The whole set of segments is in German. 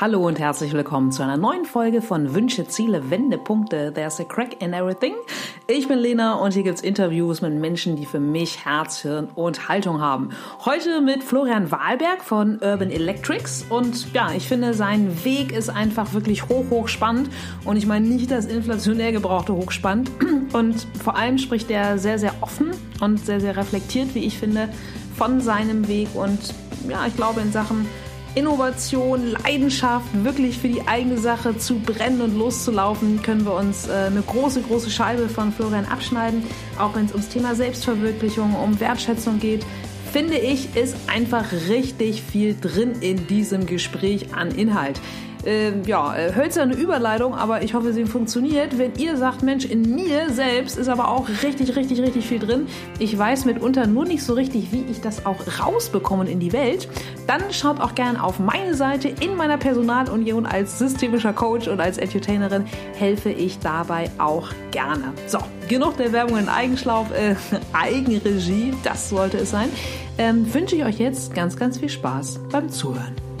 Hallo und herzlich willkommen zu einer neuen Folge von Wünsche, Ziele, Wendepunkte. There's a crack in everything. Ich bin Lena und hier gibt's Interviews mit Menschen, die für mich Herz, Hirn und Haltung haben. Heute mit Florian Wahlberg von Urban Electrics und ja, ich finde, sein Weg ist einfach wirklich hoch, hoch spannend und ich meine nicht das inflationär gebrauchte hochspannend und vor allem spricht er sehr, sehr offen und sehr, sehr reflektiert, wie ich finde, von seinem Weg und ja, ich glaube in Sachen Innovation, Leidenschaft, wirklich für die eigene Sache zu brennen und loszulaufen, können wir uns äh, eine große, große Scheibe von Florian abschneiden. Auch wenn es ums Thema Selbstverwirklichung, um Wertschätzung geht, finde ich, ist einfach richtig viel drin in diesem Gespräch an Inhalt äh, ja, hölzerne Überleitung, aber ich hoffe, sie funktioniert. Wenn ihr sagt, Mensch, in mir selbst ist aber auch richtig, richtig, richtig viel drin. Ich weiß mitunter nur nicht so richtig, wie ich das auch rausbekomme in die Welt. Dann schaut auch gerne auf meine Seite. In meiner Personalunion als systemischer Coach und als Edutainerin helfe ich dabei auch gerne. So, genug der Werbung in Eigenschlauf, äh, Eigenregie, das sollte es sein. Ähm, wünsche ich euch jetzt ganz, ganz viel Spaß beim Zuhören.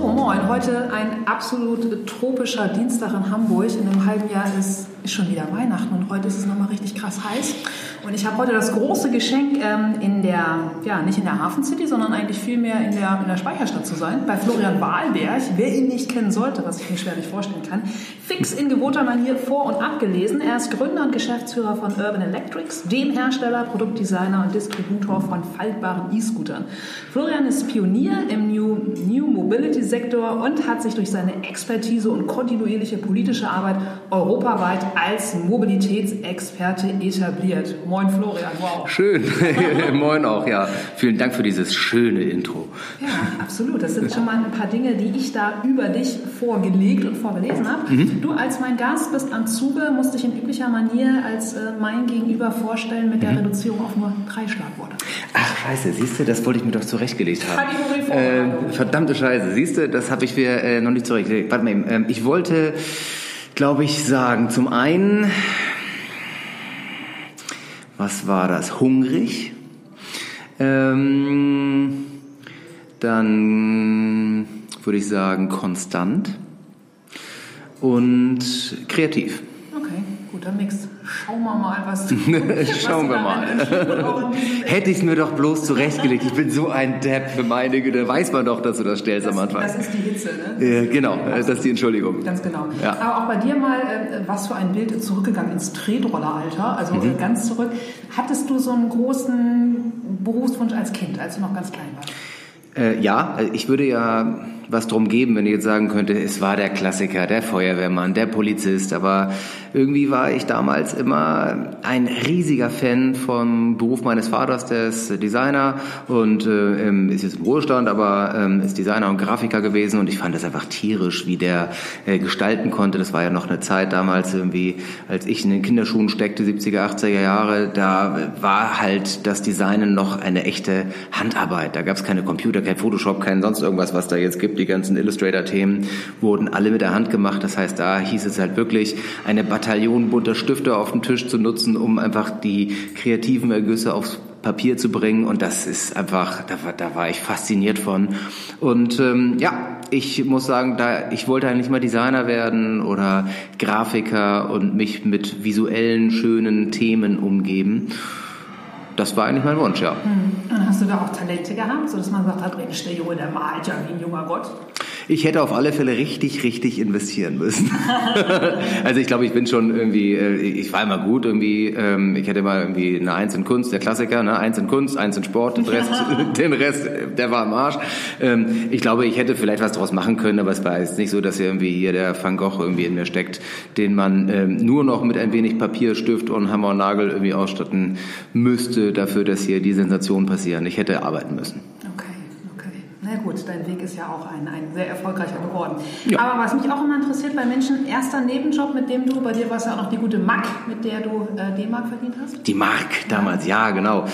So, moin. Heute ein absolut tropischer Dienstag in Hamburg. In einem halben Jahr ist, ist schon wieder Weihnachten und heute ist es nochmal richtig krass heiß. Und ich habe heute das große Geschenk, ähm, in der, ja, nicht in der Hafen City, sondern eigentlich vielmehr in der, in der Speicherstadt zu sein, bei Florian Wahlberg. Wer ihn nicht kennen sollte, was ich mir schwerlich vorstellen kann, fix in gewohnter Manier vor- und abgelesen. Er ist Gründer und Geschäftsführer von Urban Electrics, dem Hersteller, Produktdesigner und Distributor von faltbaren E-Scootern. Florian ist Pionier im New, New Mobility Sektor und hat sich durch seine Expertise und kontinuierliche politische Arbeit europaweit als Mobilitätsexperte etabliert. Moin Florian, wow. Schön, moin auch, ja. Vielen Dank für dieses schöne Intro. Ja, absolut. Das sind schon mal ein paar Dinge, die ich da über dich vorgelegt und vorgelesen habe. Mhm. Du als mein Gast bist am Zuge, musst dich in üblicher Manier als äh, mein Gegenüber vorstellen mit der mhm. Reduzierung auf nur drei Schlagworte. Ach scheiße, siehst du, das wollte ich mir doch zurechtgelegt haben. Äh, verdammte Scheiße, siehst du, das habe ich mir äh, noch nicht zurechtgelegt. Warte mal eben, ähm, ich wollte, glaube ich, sagen, zum einen was war das? Hungrig. Ähm, dann würde ich sagen konstant und kreativ. Okay, guter Mix. Schauen wir mal, was du Schauen wir mal. Hätte ich es mir doch bloß zurechtgelegt. Ich bin so ein Depp für meine Güte. Weiß man doch, dass du das stellst das, am Anfang. Das ist die Hitze, ne? Ja, genau, das ist die Entschuldigung. Ganz genau. Ja. Aber auch bei dir mal, äh, was für ein Bild zurückgegangen ins Tretrolleralter, also mhm. ganz zurück. Hattest du so einen großen Berufswunsch als Kind, als du noch ganz klein warst? Äh, ja, ich würde ja was drum geben, wenn ich jetzt sagen könnte, es war der Klassiker, der Feuerwehrmann, der Polizist, aber irgendwie war ich damals immer ein riesiger Fan vom Beruf meines Vaters, der ist Designer und äh, ähm, ist jetzt im Ruhestand, aber ähm, ist Designer und Grafiker gewesen und ich fand das einfach tierisch, wie der äh, gestalten konnte. Das war ja noch eine Zeit damals irgendwie, als ich in den Kinderschuhen steckte, 70er, 80er Jahre, da war halt das Designen noch eine echte Handarbeit. Da gab es keine Computer, kein Photoshop, kein sonst irgendwas, was da jetzt gibt. Die ganzen Illustrator-Themen wurden alle mit der Hand gemacht. Das heißt, da hieß es halt wirklich eine Bataillon bunter Stifte auf dem Tisch zu nutzen, um einfach die kreativen Ergüsse aufs Papier zu bringen. Und das ist einfach, da war, da war ich fasziniert von. Und ähm, ja, ich muss sagen, da ich wollte eigentlich mal Designer werden oder Grafiker und mich mit visuellen, schönen Themen umgeben. Das war eigentlich mein Wunsch, ja. Hm. Und hast du da auch Talente gehabt, sodass man sagt, der Junge, der malt ja wie ein junger Gott? Ich hätte auf alle Fälle richtig, richtig investieren müssen. also ich glaube, ich bin schon irgendwie, äh, ich war immer gut irgendwie, ähm, ich hätte mal irgendwie eine Eins in Kunst, der Klassiker, ne? Eins in Kunst, Eins in Sport, den Rest, den Rest, der war am Arsch. Ähm, ich glaube, ich hätte vielleicht was draus machen können, aber es war jetzt nicht so, dass irgendwie hier der Van Gogh irgendwie in mir steckt, den man ähm, nur noch mit ein wenig Papier, Stift und Hammer und Nagel irgendwie ausstatten müsste dafür, dass hier die Sensationen passieren. Ich hätte arbeiten müssen. Na gut, dein Weg ist ja auch ein, ein sehr erfolgreicher geworden. Ja. Aber was mich auch immer interessiert bei Menschen, erster Nebenjob, mit dem du, bei dir war es ja auch noch die gute Mack, mit der du äh, D-Mark verdient hast? Die Mark damals, ja, ja genau.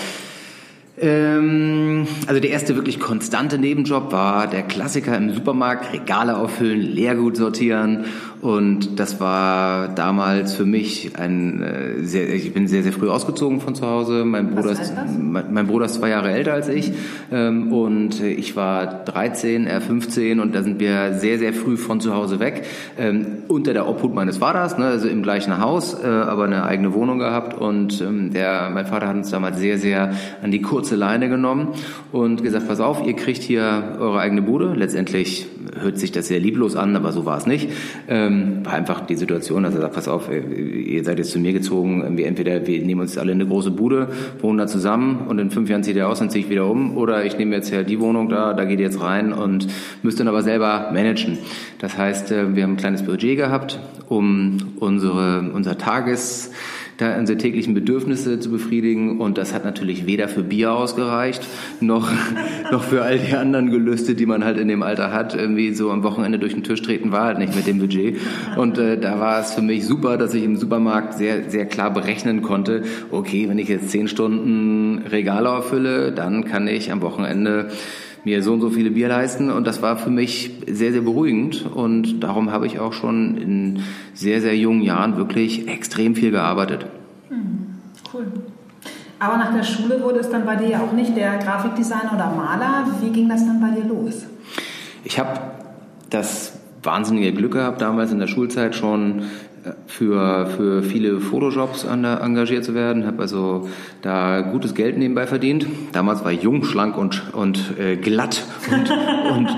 Ähm, also der erste wirklich konstante Nebenjob war der Klassiker im Supermarkt, Regale auffüllen, Leergut sortieren Und das war damals für mich ein äh, sehr, ich bin sehr, sehr früh ausgezogen von zu Hause. Mein Bruder, ist, mein, mein, Bruder ist zwei Jahre älter als ich. Ähm, und ich war 13, er 15 und da sind wir sehr, sehr früh von zu Hause weg. Ähm, unter der Obhut meines Vaters, ne, also im gleichen Haus, äh, aber eine eigene Wohnung gehabt. Und ähm, der, mein Vater hat uns damals sehr, sehr an die kurze Leine genommen und gesagt, pass auf, ihr kriegt hier eure eigene Bude. Letztendlich hört sich das sehr lieblos an, aber so war es nicht. Ähm, war einfach die Situation, dass er sagt, pass auf, ihr seid jetzt zu mir gezogen, wir entweder wir nehmen uns alle eine große Bude, wohnen da zusammen und in fünf Jahren zieht ihr aus, dann ziehe ich wieder um oder ich nehme jetzt ja die Wohnung da, da geht ihr jetzt rein und müsst dann aber selber managen. Das heißt, äh, wir haben ein kleines Budget gehabt, um unsere, unser Tages da unsere täglichen Bedürfnisse zu befriedigen. Und das hat natürlich weder für Bier ausgereicht, noch, noch für all die anderen Gelüste, die man halt in dem Alter hat. Irgendwie so am Wochenende durch den Tisch treten war halt nicht mit dem Budget. Und äh, da war es für mich super, dass ich im Supermarkt sehr, sehr klar berechnen konnte, okay, wenn ich jetzt zehn Stunden Regale erfülle, dann kann ich am Wochenende mir so und so viele Bier leisten und das war für mich sehr, sehr beruhigend und darum habe ich auch schon in sehr, sehr jungen Jahren wirklich extrem viel gearbeitet. Mhm, cool. Aber nach der Schule wurde es dann bei dir ja auch nicht der Grafikdesigner oder Maler. Wie ging das dann bei dir los? Ich habe das wahnsinnige Glück gehabt, damals in der Schulzeit schon für, für viele Fotojobs engagiert zu werden, habe also da gutes Geld nebenbei verdient. Damals war ich jung, schlank und, und äh, glatt und, und,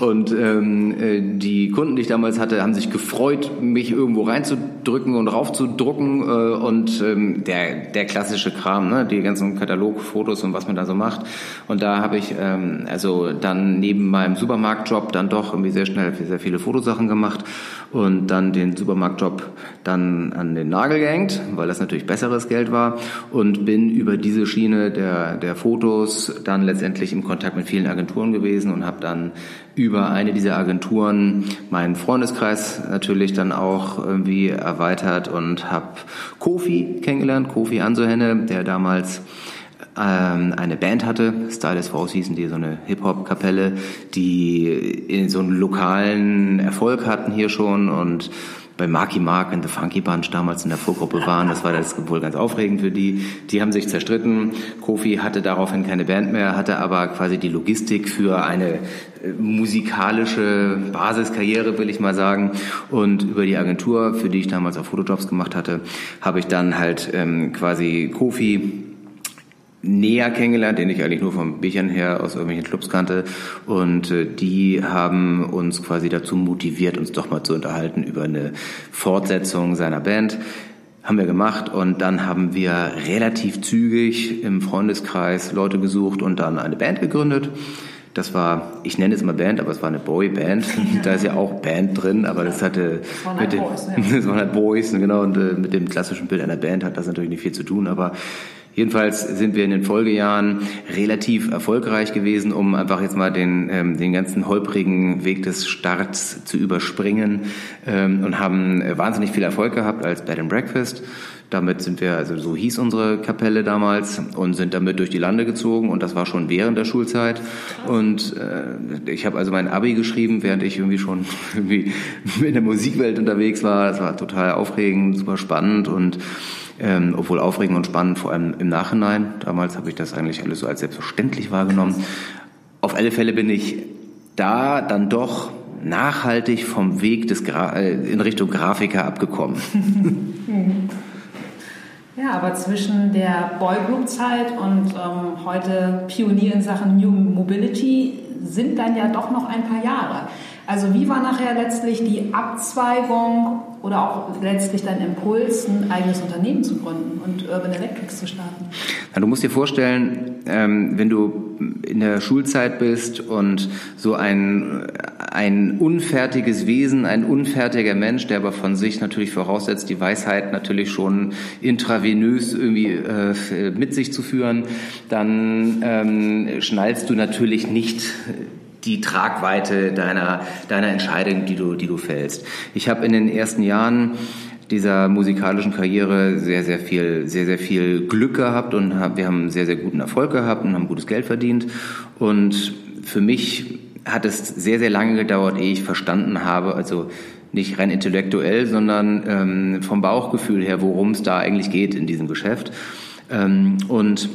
und ähm, äh, die Kunden, die ich damals hatte, haben sich gefreut, mich irgendwo reinzudrücken und raufzudrucken äh, und ähm, der, der klassische Kram, ne? die ganzen Katalogfotos und was man da so macht. Und da habe ich ähm, also dann neben meinem Supermarktjob dann doch irgendwie sehr schnell sehr viele Fotosachen gemacht und dann den Supermarktjob dann an den Nagel gehängt, weil das natürlich besseres Geld war. Und bin über diese Schiene der, der Fotos dann letztendlich im Kontakt mit vielen Agenturen gewesen und habe dann über eine dieser Agenturen meinen Freundeskreis natürlich dann auch irgendwie erweitert und habe Kofi kennengelernt, Kofi Ansohenne, der damals ähm, eine Band hatte, Stylus Force hießen die, so eine Hip-Hop-Kapelle, die in so einen lokalen Erfolg hatten hier schon und bei Marky Mark und The Funky Bunch damals in der Vorgruppe waren. Das war das wohl ganz aufregend für die. Die haben sich zerstritten. Kofi hatte daraufhin keine Band mehr, hatte aber quasi die Logistik für eine äh, musikalische Basiskarriere, will ich mal sagen. Und über die Agentur, für die ich damals auch Fotojobs gemacht hatte, habe ich dann halt ähm, quasi Kofi näher kennengelernt, den ich eigentlich nur vom Büchern her aus irgendwelchen Clubs kannte. Und äh, die haben uns quasi dazu motiviert, uns doch mal zu unterhalten über eine Fortsetzung seiner Band. Haben wir gemacht und dann haben wir relativ zügig im Freundeskreis Leute gesucht und dann eine Band gegründet. Das war, ich nenne es mal Band, aber es war eine Boyband. Da ist ja auch Band drin, aber das hatte das mit den, Boys, ja. das waren halt Boys, genau, und äh, mit dem klassischen Bild einer Band hat das natürlich nicht viel zu tun, aber Jedenfalls sind wir in den Folgejahren relativ erfolgreich gewesen, um einfach jetzt mal den, ähm, den ganzen holprigen Weg des Starts zu überspringen ähm, und haben äh, wahnsinnig viel Erfolg gehabt als Bed and Breakfast. Damit sind wir, also so hieß unsere Kapelle damals und sind damit durch die Lande gezogen und das war schon während der Schulzeit. Und äh, ich habe also mein Abi geschrieben, während ich irgendwie schon irgendwie in der Musikwelt unterwegs war. Das war total aufregend, super spannend und ähm, obwohl aufregend und spannend, vor allem im Nachhinein. Damals habe ich das eigentlich alles so als selbstverständlich wahrgenommen. Auf alle Fälle bin ich da dann doch nachhaltig vom Weg des Gra äh, in Richtung Grafiker abgekommen. Ja, aber zwischen der Boygroup-Zeit und ähm, heute Pionier in Sachen New Mobility sind dann ja doch noch ein paar Jahre. Also wie war nachher letztlich die Abzweigung oder auch letztlich dein Impuls, ein eigenes Unternehmen zu gründen und Urban Electrics zu starten? Ja, du musst dir vorstellen, ähm, wenn du in der Schulzeit bist und so ein, ein unfertiges Wesen, ein unfertiger Mensch, der aber von sich natürlich voraussetzt, die Weisheit natürlich schon intravenös irgendwie äh, mit sich zu führen, dann ähm, schnallst du natürlich nicht die Tragweite deiner, deiner Entscheidung, die du, die du fällst. Ich habe in den ersten Jahren dieser musikalischen Karriere sehr, sehr viel, sehr, sehr viel Glück gehabt und hab, wir haben sehr, sehr guten Erfolg gehabt und haben gutes Geld verdient. Und für mich hat es sehr, sehr lange gedauert, ehe ich verstanden habe, also nicht rein intellektuell, sondern ähm, vom Bauchgefühl her, worum es da eigentlich geht in diesem Geschäft. Ähm, und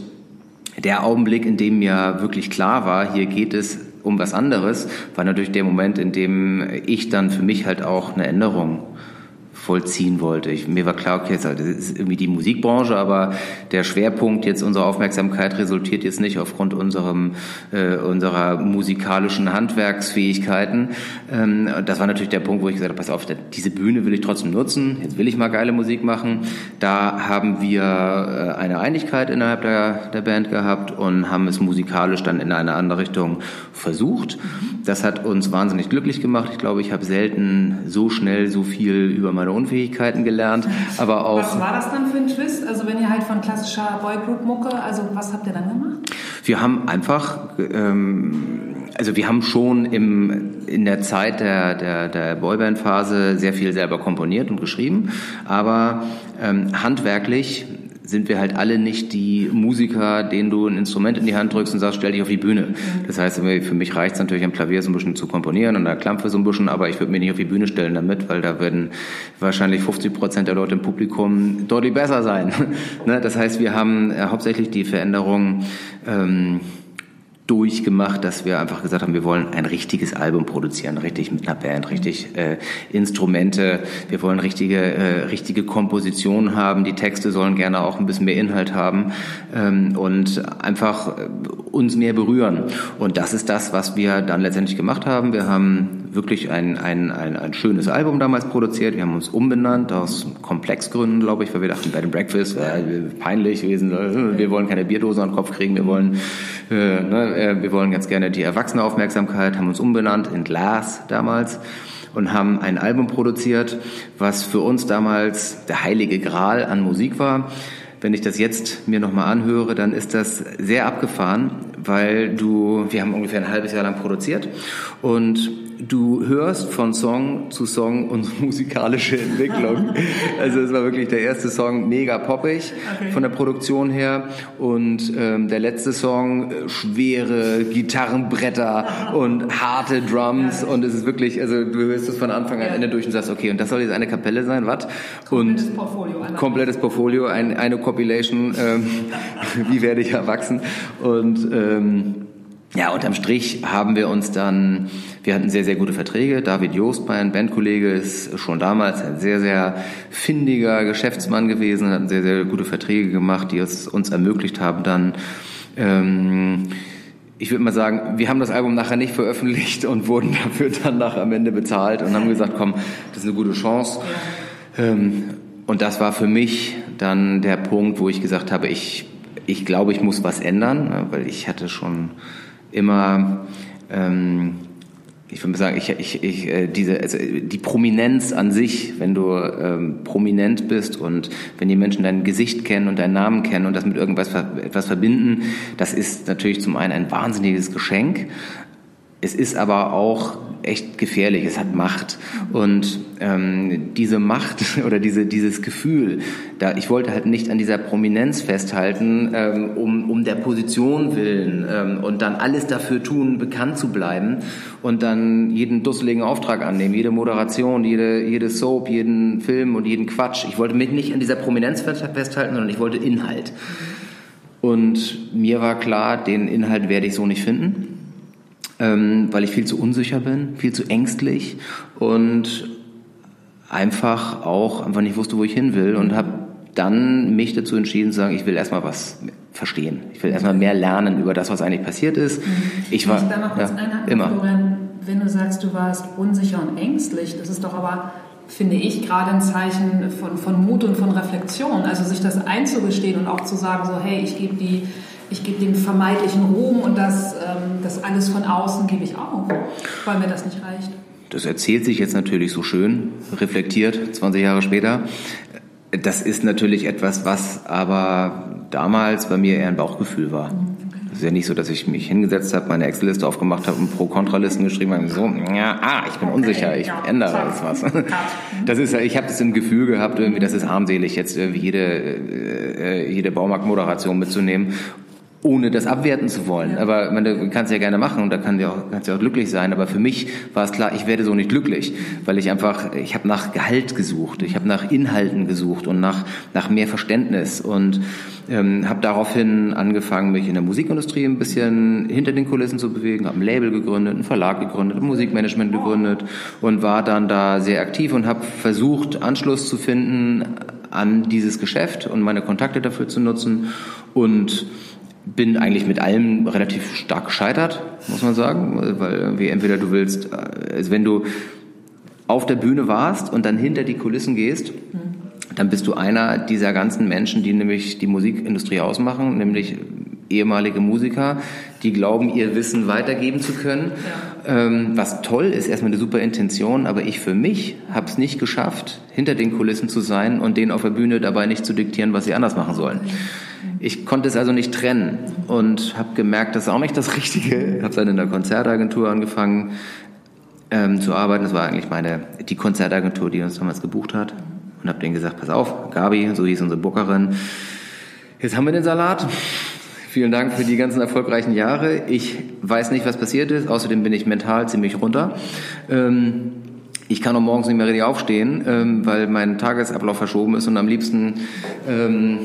der Augenblick, in dem mir wirklich klar war, hier geht es um was anderes, war natürlich der Moment, in dem ich dann für mich halt auch eine Änderung vollziehen wollte. Ich, mir war klar, okay, das ist irgendwie die Musikbranche, aber der Schwerpunkt jetzt unserer Aufmerksamkeit resultiert jetzt nicht aufgrund unserem, äh, unserer musikalischen Handwerksfähigkeiten. Ähm, das war natürlich der Punkt, wo ich gesagt habe, pass auf, diese Bühne will ich trotzdem nutzen. Jetzt will ich mal geile Musik machen. Da haben wir äh, eine Einigkeit innerhalb der, der Band gehabt und haben es musikalisch dann in eine andere Richtung versucht. Das hat uns wahnsinnig glücklich gemacht. Ich glaube, ich habe selten so schnell so viel über meine Unfähigkeiten gelernt, aber auch. Was war das dann für ein Twist? Also wenn ihr halt von klassischer Boygroup-Mucke, also was habt ihr dann gemacht? Wir haben einfach, ähm, also wir haben schon im, in der Zeit der, der, der Boyband-Phase sehr viel selber komponiert und geschrieben, aber ähm, handwerklich sind wir halt alle nicht die Musiker, denen du ein Instrument in die Hand drückst und sagst, stell dich auf die Bühne. Das heißt, für mich reicht es natürlich am Klavier so ein bisschen zu komponieren und da Klampfe so ein bisschen, aber ich würde mich nicht auf die Bühne stellen damit, weil da würden wahrscheinlich 50 Prozent der Leute im Publikum deutlich besser sein. Ne? das heißt, wir haben äh, hauptsächlich die Veränderung ähm, durchgemacht, dass wir einfach gesagt haben, wir wollen ein richtiges Album produzieren, richtig mit einer Band, richtig äh, Instrumente. Wir wollen richtige, äh, richtige Kompositionen haben. Die Texte sollen gerne auch ein bisschen mehr Inhalt haben ähm, und einfach äh, uns mehr berühren. Und das ist das, was wir dann letztendlich gemacht haben. Wir haben wirklich ein, ein, ein, ein schönes Album damals produziert. Wir haben uns umbenannt aus Komplexgründen, glaube ich, weil wir dachten, Bed and Breakfast wäre peinlich gewesen. Wir wollen keine Bierdose an den Kopf kriegen. Wir wollen, äh, ne, äh, wir wollen ganz gerne die Erwachsenenaufmerksamkeit. Haben uns umbenannt in Glass damals und haben ein Album produziert, was für uns damals der heilige Gral an Musik war. Wenn ich das jetzt mir nochmal anhöre, dann ist das sehr abgefahren, weil du, wir haben ungefähr ein halbes Jahr lang produziert und du hörst von Song zu Song unsere musikalische Entwicklung. also es war wirklich der erste Song mega poppig okay. von der Produktion her und ähm, der letzte Song äh, schwere Gitarrenbretter und harte Drums und es ist wirklich, also du hörst es von Anfang an ja. Ende durch und sagst, okay, und das soll jetzt eine Kapelle sein, was? Komplettes und Portfolio. Komplettes Portfolio, ein, eine Compilation, ähm, wie werde ich erwachsen und ähm, ja, unterm Strich haben wir uns dann, wir hatten sehr, sehr gute Verträge. David Joost, mein Bandkollege, ist schon damals ein sehr, sehr findiger Geschäftsmann gewesen, hat sehr, sehr gute Verträge gemacht, die es uns ermöglicht haben, dann, ähm, ich würde mal sagen, wir haben das Album nachher nicht veröffentlicht und wurden dafür dann nachher am Ende bezahlt und haben gesagt, komm, das ist eine gute Chance. Ähm, und das war für mich dann der Punkt, wo ich gesagt habe, ich, ich glaube, ich muss was ändern, ne, weil ich hatte schon immer, ähm, ich würde sagen, ich, ich, ich, äh, diese, also die Prominenz an sich, wenn du ähm, prominent bist und wenn die Menschen dein Gesicht kennen und deinen Namen kennen und das mit irgendwas etwas verbinden, das ist natürlich zum einen ein wahnsinniges Geschenk. Es ist aber auch echt gefährlich, es hat Macht. Und ähm, diese Macht oder diese, dieses Gefühl, da, ich wollte halt nicht an dieser Prominenz festhalten, ähm, um, um der Position willen ähm, und dann alles dafür tun, bekannt zu bleiben und dann jeden dusseligen Auftrag annehmen, jede Moderation, jede, jede Soap, jeden Film und jeden Quatsch. Ich wollte mich nicht an dieser Prominenz festhalten, sondern ich wollte Inhalt. Und mir war klar, den Inhalt werde ich so nicht finden ähm, weil ich viel zu unsicher bin, viel zu ängstlich und einfach auch einfach nicht wusste, wo ich hin will und habe dann mich dazu entschieden zu sagen, ich will erstmal was verstehen. Ich will erstmal mehr lernen über das, was eigentlich passiert ist. Mhm. Ich war ich da noch kurz ja, immer. Florian, wenn du sagst, du warst unsicher und ängstlich, das ist doch aber finde ich gerade ein Zeichen von, von Mut und von Reflexion. Also sich das einzugestehen und auch zu sagen, so hey, ich gebe die ich gebe den vermeintlichen Ruhm und das, ähm, das alles von außen gebe ich auf, weil mir das nicht reicht. Das erzählt sich jetzt natürlich so schön, reflektiert, 20 Jahre später. Das ist natürlich etwas, was aber damals bei mir eher ein Bauchgefühl war. Mhm, es ist ja nicht so, dass ich mich hingesetzt habe, meine Excel-Liste aufgemacht habe und Pro-Kontra-Listen geschrieben habe. So, ja, ah, ich bin unsicher, ich ändere jetzt was. Das ist, ich habe das im Gefühl gehabt, irgendwie, das ist armselig, jetzt irgendwie jede, äh, jede Baumarktmoderation mitzunehmen. Ohne das abwerten zu wollen. Ja. Aber man, du kannst ja gerne machen und da kann ja auch, kannst ja auch glücklich sein. Aber für mich war es klar, ich werde so nicht glücklich, weil ich einfach, ich habe nach Gehalt gesucht, ich habe nach Inhalten gesucht und nach, nach mehr Verständnis und ähm, habe daraufhin angefangen, mich in der Musikindustrie ein bisschen hinter den Kulissen zu bewegen, habe ein Label gegründet, einen Verlag gegründet, ein Musikmanagement gegründet und war dann da sehr aktiv und habe versucht, Anschluss zu finden an dieses Geschäft und meine Kontakte dafür zu nutzen und bin eigentlich mit allem relativ stark gescheitert, muss man sagen, weil wie entweder du willst, also wenn du auf der Bühne warst und dann hinter die Kulissen gehst, dann bist du einer dieser ganzen Menschen, die nämlich die Musikindustrie ausmachen, nämlich ehemalige Musiker, die glauben, ihr Wissen weitergeben zu können. Ja. Ähm, was toll ist, erstmal eine super Intention, aber ich für mich habe es nicht geschafft, hinter den Kulissen zu sein und denen auf der Bühne dabei nicht zu diktieren, was sie anders machen sollen. Ich konnte es also nicht trennen und habe gemerkt, das ist auch nicht das Richtige. Ich habe dann in der Konzertagentur angefangen ähm, zu arbeiten. Das war eigentlich meine die Konzertagentur, die uns damals gebucht hat. Und habe denen gesagt, pass auf, Gabi, so hieß unsere Bookerin, jetzt haben wir den Salat. Vielen Dank für die ganzen erfolgreichen Jahre. Ich weiß nicht, was passiert ist. Außerdem bin ich mental ziemlich runter. Ähm, ich kann auch morgens nicht mehr richtig aufstehen, ähm, weil mein Tagesablauf verschoben ist und am liebsten ähm,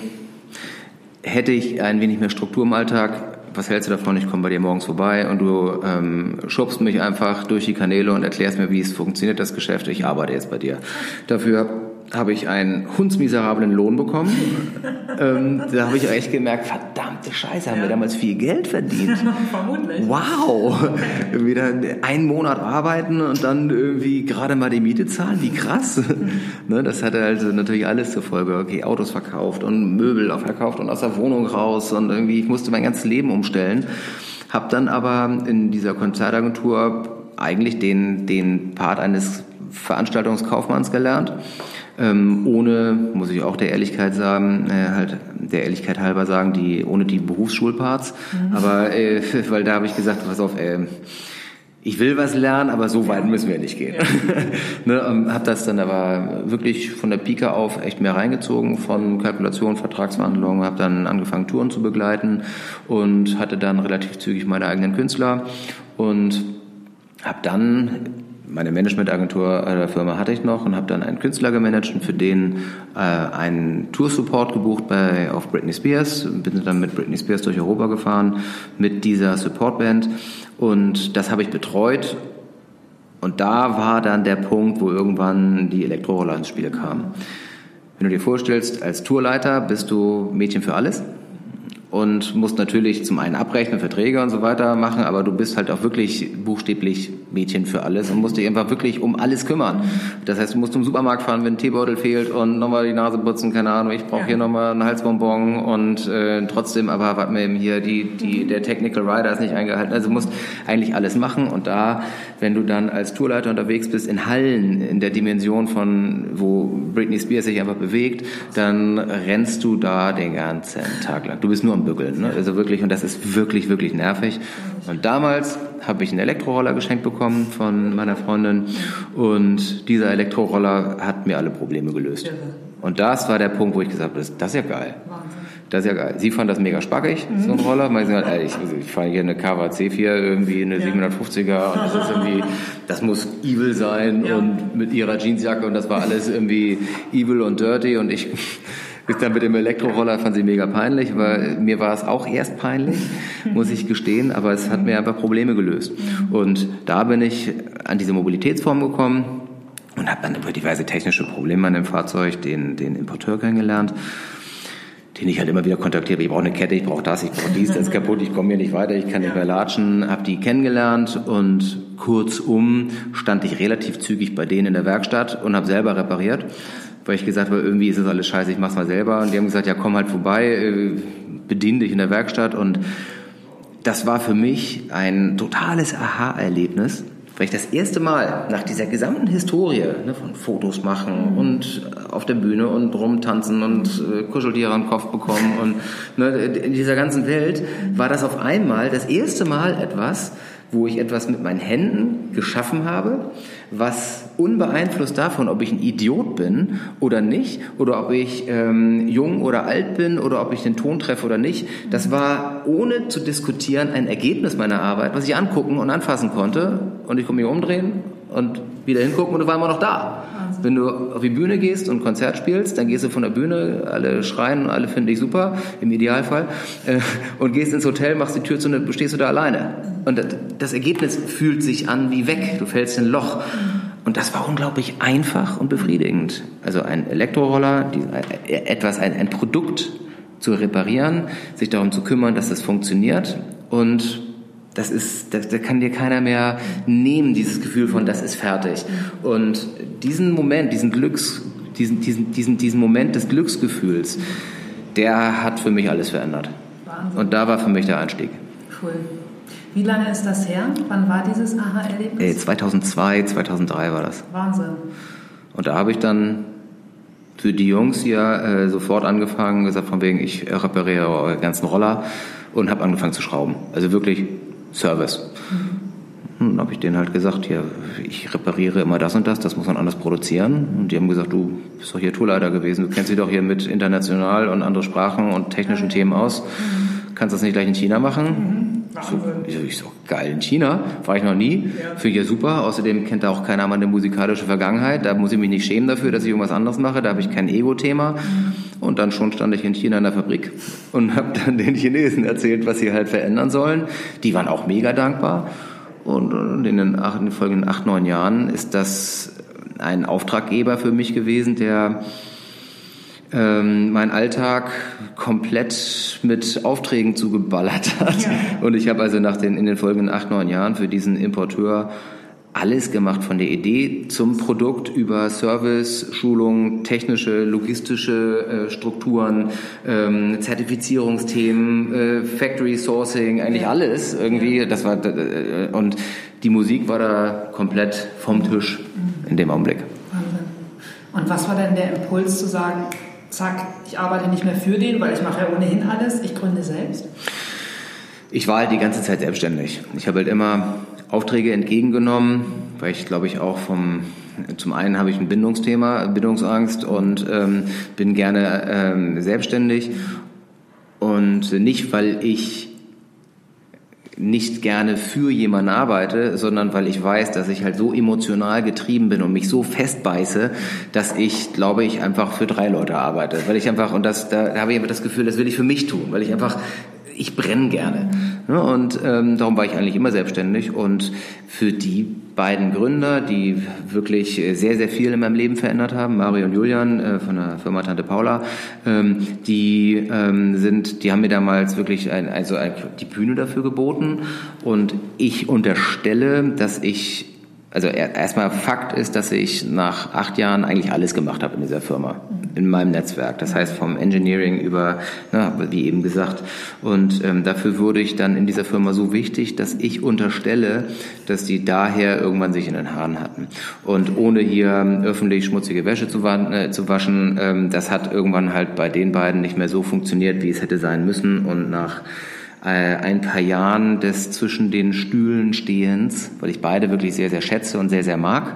hätte ich ein wenig mehr Struktur im Alltag. Was hältst du davon? Ich komme bei dir morgens vorbei und du ähm, schubst mich einfach durch die Kanäle und erklärst mir, wie es funktioniert, das Geschäft. Ich arbeite jetzt bei dir. Dafür habe ich einen hundsmiserablen Lohn bekommen. ähm, da habe ich echt gemerkt, verdammte Scheiße, haben ja. wir damals viel Geld verdient. Vermutlich. Wow. Wieder einen Monat arbeiten und dann irgendwie gerade mal die Miete zahlen, wie krass. ne, das hatte also natürlich alles zur Folge. Okay, Autos verkauft und Möbel verkauft und aus der Wohnung raus und irgendwie, ich musste mein ganzes Leben umstellen. Hab dann aber in dieser Konzertagentur eigentlich den, den Part eines Veranstaltungskaufmanns gelernt ähm, ohne, muss ich auch der Ehrlichkeit sagen, äh, halt der Ehrlichkeit halber sagen, die ohne die Berufsschulparts. Mhm. Aber äh, weil da habe ich gesagt, pass auf, äh, ich will was lernen, aber so weit müssen wir nicht gehen. Ja. ne, ähm, habe das dann aber wirklich von der Pike auf echt mehr reingezogen, von Kalkulation, Vertragsverhandlungen, habe dann angefangen Touren zu begleiten und hatte dann relativ zügig meine eigenen Künstler und habe dann meine Managementagentur der Firma hatte ich noch und habe dann einen Künstler gemanagt und für den äh, einen Tour-Support gebucht bei, auf Britney Spears. Bin dann mit Britney Spears durch Europa gefahren mit dieser Supportband und das habe ich betreut. Und da war dann der Punkt, wo irgendwann die Elektroroller ins Spiel kamen. Wenn du dir vorstellst, als Tourleiter bist du Mädchen für alles und musst natürlich zum einen abrechnen, Verträge und so weiter machen, aber du bist halt auch wirklich buchstäblich Mädchen für alles und musst dich einfach wirklich um alles kümmern. Das heißt, du musst zum Supermarkt fahren, wenn ein Teebeutel fehlt und nochmal die Nase putzen, keine Ahnung, ich brauche ja. hier nochmal einen Halsbonbon und äh, trotzdem aber warte mir eben hier, die, die, der Technical Rider ist nicht eingehalten. Also du musst eigentlich alles machen und da, wenn du dann als Tourleiter unterwegs bist in Hallen in der Dimension von, wo Britney Spears sich einfach bewegt, dann rennst du da den ganzen Tag lang. Du bist nur am Bügeln. Ne? Also wirklich, und das ist wirklich, wirklich nervig. Und damals habe ich einen Elektroroller geschenkt bekommen von meiner Freundin und dieser Elektroroller hat mir alle Probleme gelöst. Und das war der Punkt, wo ich gesagt habe, das, das ist ja geil. Das ist ja geil. Sie fand das mega spackig, so ein Roller. Man gesagt, ey, ich, ich fahre hier eine KW C4, irgendwie eine 750er und das ist irgendwie, das muss evil sein ja. und mit ihrer Jeansjacke und das war alles irgendwie evil und dirty und ich ist dann mit dem Elektroroller fand sie mega peinlich, weil mir war es auch erst peinlich, muss ich gestehen, aber es hat mir einfach Probleme gelöst. Und da bin ich an diese Mobilitätsform gekommen und habe dann über diverse technische Probleme an dem Fahrzeug den, den Importeur kennengelernt den ich halt immer wieder kontaktiere. Ich brauche eine Kette, ich brauche das, ich brauche dies, das ist kaputt, ich komme hier nicht weiter, ich kann nicht mehr latschen. Habe die kennengelernt und kurzum stand ich relativ zügig bei denen in der Werkstatt und habe selber repariert weil ich gesagt habe, irgendwie ist das alles scheiße, ich mach's mal selber. Und die haben gesagt, ja, komm halt vorbei, äh, bedien dich in der Werkstatt. Und das war für mich ein totales Aha-Erlebnis, weil ich das erste Mal nach dieser gesamten Historie ne, von Fotos machen mhm. und auf der Bühne und rumtanzen und äh, Kuscheltiere am Kopf bekommen und ne, in dieser ganzen Welt war das auf einmal das erste Mal etwas, wo ich etwas mit meinen Händen geschaffen habe, was unbeeinflusst davon, ob ich ein Idiot bin oder nicht, oder ob ich ähm, jung oder alt bin, oder ob ich den Ton treffe oder nicht, das war ohne zu diskutieren ein Ergebnis meiner Arbeit, was ich angucken und anfassen konnte. Und ich konnte mich umdrehen und wieder hingucken und war immer noch da. Wenn du auf die Bühne gehst und Konzert spielst, dann gehst du von der Bühne, alle schreien und alle finden dich super, im Idealfall, äh, und gehst ins Hotel, machst die Tür zu und stehst du da alleine. Und das Ergebnis fühlt sich an wie weg, du fällst in ein Loch. Und das war unglaublich einfach und befriedigend. Also ein Elektroroller, die, äh, etwas, ein, ein Produkt zu reparieren, sich darum zu kümmern, dass das funktioniert und das ist, da, da kann dir keiner mehr nehmen, dieses Gefühl von, das ist fertig. Und diesen Moment, diesen Glücks, diesen, diesen, diesen, diesen Moment des Glücksgefühls, der hat für mich alles verändert. Wahnsinn. Und da war für mich der Einstieg. Cool. Wie lange ist das her? Wann war dieses Aha-Erlebnis? 2002, 2003 war das. Wahnsinn. Und da habe ich dann für die Jungs hier äh, sofort angefangen, gesagt von wegen, ich repariere eure ganzen Roller und habe angefangen zu schrauben. Also wirklich Service. Mhm. Dann habe ich denen halt gesagt, hier, ich repariere immer das und das, das muss man anders produzieren. Und die haben gesagt, du bist doch hier Tourleiter gewesen, du kennst dich doch hier mit international und andere Sprachen und technischen Themen aus. Kannst das nicht gleich in China machen? Mhm. So, ich so, geil, in China war ich noch nie. Ja. Finde ich ja super. Außerdem kennt da auch keiner meine musikalische Vergangenheit. Da muss ich mich nicht schämen dafür, dass ich irgendwas anderes mache. Da habe ich kein Ego-Thema. Mhm. Und dann schon stand ich in China in der Fabrik und habe dann den Chinesen erzählt, was sie halt verändern sollen. Die waren auch mega dankbar. Und in den, acht, in den folgenden acht, neun Jahren ist das ein Auftraggeber für mich gewesen, der ähm, mein Alltag komplett mit Aufträgen zugeballert hat. Ja. Und ich habe also nach den, in den folgenden acht, neun Jahren für diesen Importeur alles gemacht, von der Idee zum Produkt über Service, Schulung, technische, logistische äh, Strukturen, ähm, Zertifizierungsthemen, äh, Factory Sourcing, eigentlich alles irgendwie. Das war äh, und die Musik war da komplett vom Tisch mhm. in dem Augenblick. Wahnsinn. Und was war denn der Impuls zu sagen, zack, ich arbeite nicht mehr für den, weil ich mache ja ohnehin alles, ich gründe selbst? Ich war halt die ganze Zeit selbstständig. Ich habe halt immer Aufträge entgegengenommen, weil ich glaube ich auch vom zum einen habe ich ein Bindungsthema, Bindungsangst und ähm, bin gerne ähm, selbstständig und nicht, weil ich nicht gerne für jemanden arbeite, sondern weil ich weiß, dass ich halt so emotional getrieben bin und mich so festbeiße, dass ich, glaube ich, einfach für drei Leute arbeite. Weil ich einfach, und das, da, da habe ich einfach das Gefühl, das will ich für mich tun, weil ich einfach ich brenne gerne. Und ähm, darum war ich eigentlich immer selbstständig. Und für die beiden Gründer, die wirklich sehr, sehr viel in meinem Leben verändert haben, Mario und Julian äh, von der Firma Tante Paula, ähm, die ähm, sind, die haben mir damals wirklich ein, also ein, die Bühne dafür geboten. Und ich unterstelle, dass ich also erstmal Fakt ist, dass ich nach acht Jahren eigentlich alles gemacht habe in dieser Firma, in meinem Netzwerk. Das heißt vom Engineering über, na, wie eben gesagt. Und ähm, dafür wurde ich dann in dieser Firma so wichtig, dass ich unterstelle, dass die daher irgendwann sich in den Haaren hatten. Und ohne hier öffentlich schmutzige Wäsche zu, äh, zu waschen, ähm, das hat irgendwann halt bei den beiden nicht mehr so funktioniert, wie es hätte sein müssen. Und nach ein paar Jahren des zwischen den Stühlen Stehens, weil ich beide wirklich sehr, sehr schätze und sehr, sehr mag.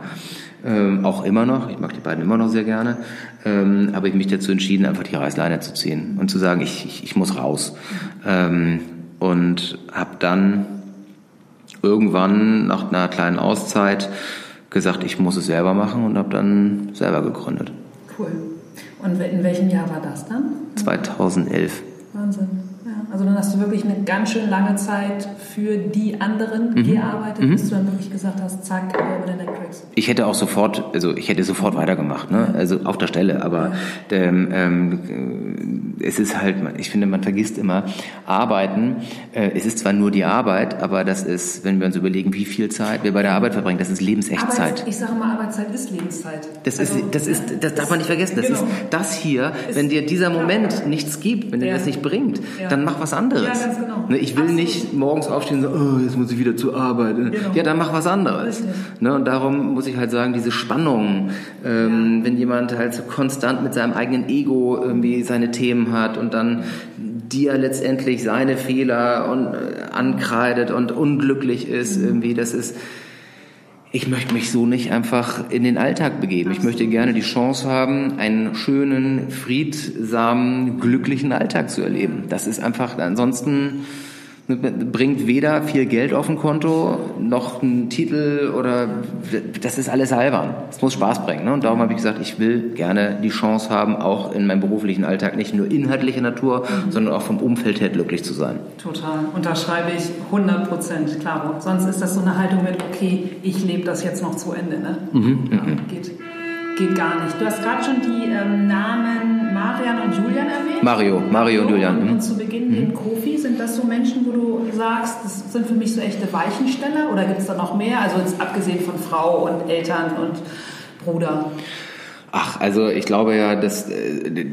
Ähm, auch immer noch, ich mag die beiden immer noch sehr gerne, ähm, habe ich mich dazu entschieden, einfach die Reißleine zu ziehen und zu sagen, ich, ich, ich muss raus. Ähm, und habe dann irgendwann nach einer kleinen Auszeit gesagt, ich muss es selber machen und habe dann selber gegründet. Cool. Und in welchem Jahr war das dann? 2011. Wahnsinn. Also dann hast du wirklich eine ganz schön lange Zeit für die anderen mhm. gearbeitet, mhm. bis du dann wirklich gesagt hast, zack, Urban Electrics. Ich hätte auch sofort, also ich hätte sofort weitergemacht, ne? also auf der Stelle, aber ja. ähm, ähm, es ist halt, ich finde, man vergisst immer, Arbeiten, äh, es ist zwar nur die Arbeit, aber das ist, wenn wir uns überlegen, wie viel Zeit wir bei der Arbeit verbringen, das ist Lebensechtzeit. Arbeits, ich sage mal, Arbeitszeit ist Lebenszeit. Das also, ist, das ist, das darf man nicht vergessen, das genau. ist das hier, wenn dir dieser Moment ja. nichts gibt, wenn dir das nicht bringt, dann mach was anderes. Ja, ganz genau. Ne, ich will Absolut. nicht morgens aufstehen und sagen, oh, jetzt muss ich wieder zur Arbeit. Genau. Ja, dann mach was anderes. Ne, und darum muss ich halt sagen, diese Spannung, ähm, ja. wenn jemand halt so konstant mit seinem eigenen Ego irgendwie seine Themen hat und dann dir letztendlich seine Fehler und, äh, ankreidet und unglücklich ist, irgendwie, das ist, ich möchte mich so nicht einfach in den Alltag begeben. Ich möchte gerne die Chance haben, einen schönen, friedsamen, glücklichen Alltag zu erleben. Das ist einfach, ansonsten bringt weder viel Geld auf dem Konto noch ein Titel oder das ist alles albern. Es muss Spaß bringen. Ne? Und darum habe ich gesagt, ich will gerne die Chance haben, auch in meinem beruflichen Alltag nicht nur inhaltlicher Natur, mhm. sondern auch vom Umfeld her glücklich zu sein. Total. Unterschreibe ich 100 Prozent, klaro. Sonst ist das so eine Haltung mit, okay, ich lebe das jetzt noch zu Ende. Ne? Mhm. Ja, mhm. geht, geht gar nicht. Du hast gerade schon die ähm, Namen Marian und Julian erwähnt. Mario, Mario und Julian. Und, und zu Beginn mhm. den Kofi. Sind das so Menschen, wo du sagst, das sind für mich so echte Weichensteller? Oder gibt es da noch mehr? Also jetzt abgesehen von Frau und Eltern und Bruder. Ach, also ich glaube ja, dass äh,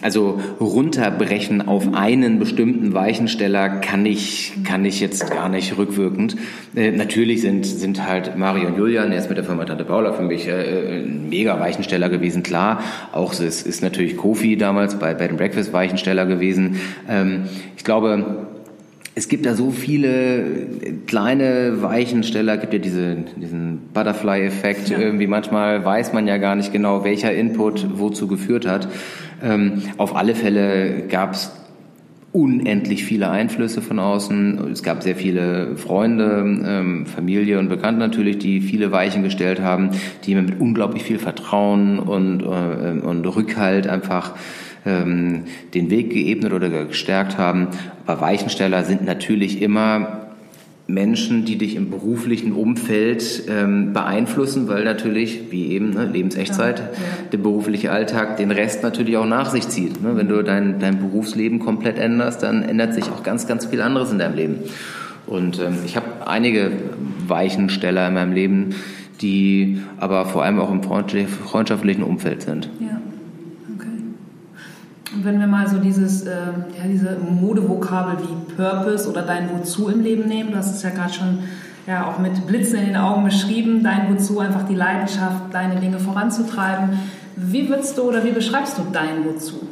also runterbrechen auf einen bestimmten Weichensteller kann ich kann ich jetzt gar nicht rückwirkend. Äh, natürlich sind sind halt Mario und Julian erst mit der Firma Tante Paula für mich äh, ein mega Weichensteller gewesen. Klar, auch es ist natürlich Kofi damals bei Bed and Breakfast Weichensteller gewesen. Ähm, ich glaube es gibt da so viele kleine Weichensteller, gibt ja diese, diesen Butterfly-Effekt. Ja. Irgendwie manchmal weiß man ja gar nicht genau, welcher Input wozu geführt hat. Ähm, auf alle Fälle gab es unendlich viele Einflüsse von außen. Es gab sehr viele Freunde, ähm, Familie und Bekannte natürlich, die viele Weichen gestellt haben, die mir mit unglaublich viel Vertrauen und, äh, und Rückhalt einfach ähm, den Weg geebnet oder gestärkt haben. Aber Weichensteller sind natürlich immer Menschen, die dich im beruflichen Umfeld ähm, beeinflussen, weil natürlich, wie eben, ne, Lebensechtzeit, ja, ja. der berufliche Alltag den Rest natürlich auch nach sich zieht. Ne? Wenn du dein, dein Berufsleben komplett änderst, dann ändert sich auch ganz, ganz viel anderes in deinem Leben. Und ähm, ich habe einige Weichensteller in meinem Leben, die aber vor allem auch im freundschaftlichen Umfeld sind. Ja. Und wenn wir mal so dieses, äh, ja, diese Modevokabel wie Purpose oder dein Wozu im Leben nehmen, du hast es ja gerade schon ja, auch mit Blitzen in den Augen beschrieben, dein Wozu, einfach die Leidenschaft, deine Dinge voranzutreiben. Wie würdest du oder wie beschreibst du dein Wozu?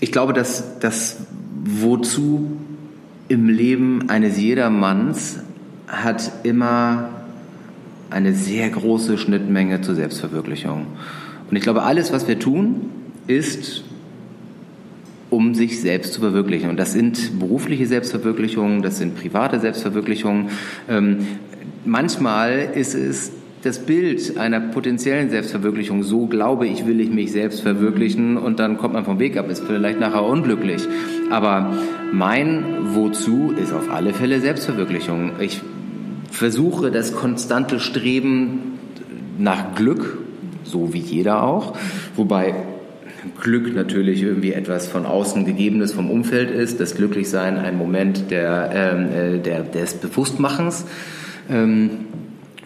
Ich glaube, dass das Wozu im Leben eines jedermanns hat immer eine sehr große Schnittmenge zur Selbstverwirklichung. Und ich glaube, alles, was wir tun, ist, um sich selbst zu verwirklichen. Und das sind berufliche Selbstverwirklichungen, das sind private Selbstverwirklichungen. Ähm, manchmal ist es das Bild einer potenziellen Selbstverwirklichung, so glaube ich, will ich mich selbst verwirklichen und dann kommt man vom Weg ab, ist vielleicht nachher unglücklich. Aber mein Wozu ist auf alle Fälle Selbstverwirklichung. Ich versuche das konstante Streben nach Glück, so wie jeder auch, wobei Glück natürlich irgendwie etwas von außen gegebenes vom Umfeld ist, das Glücklichsein ein Moment der, ähm, äh, der, des Bewusstmachens. Ähm,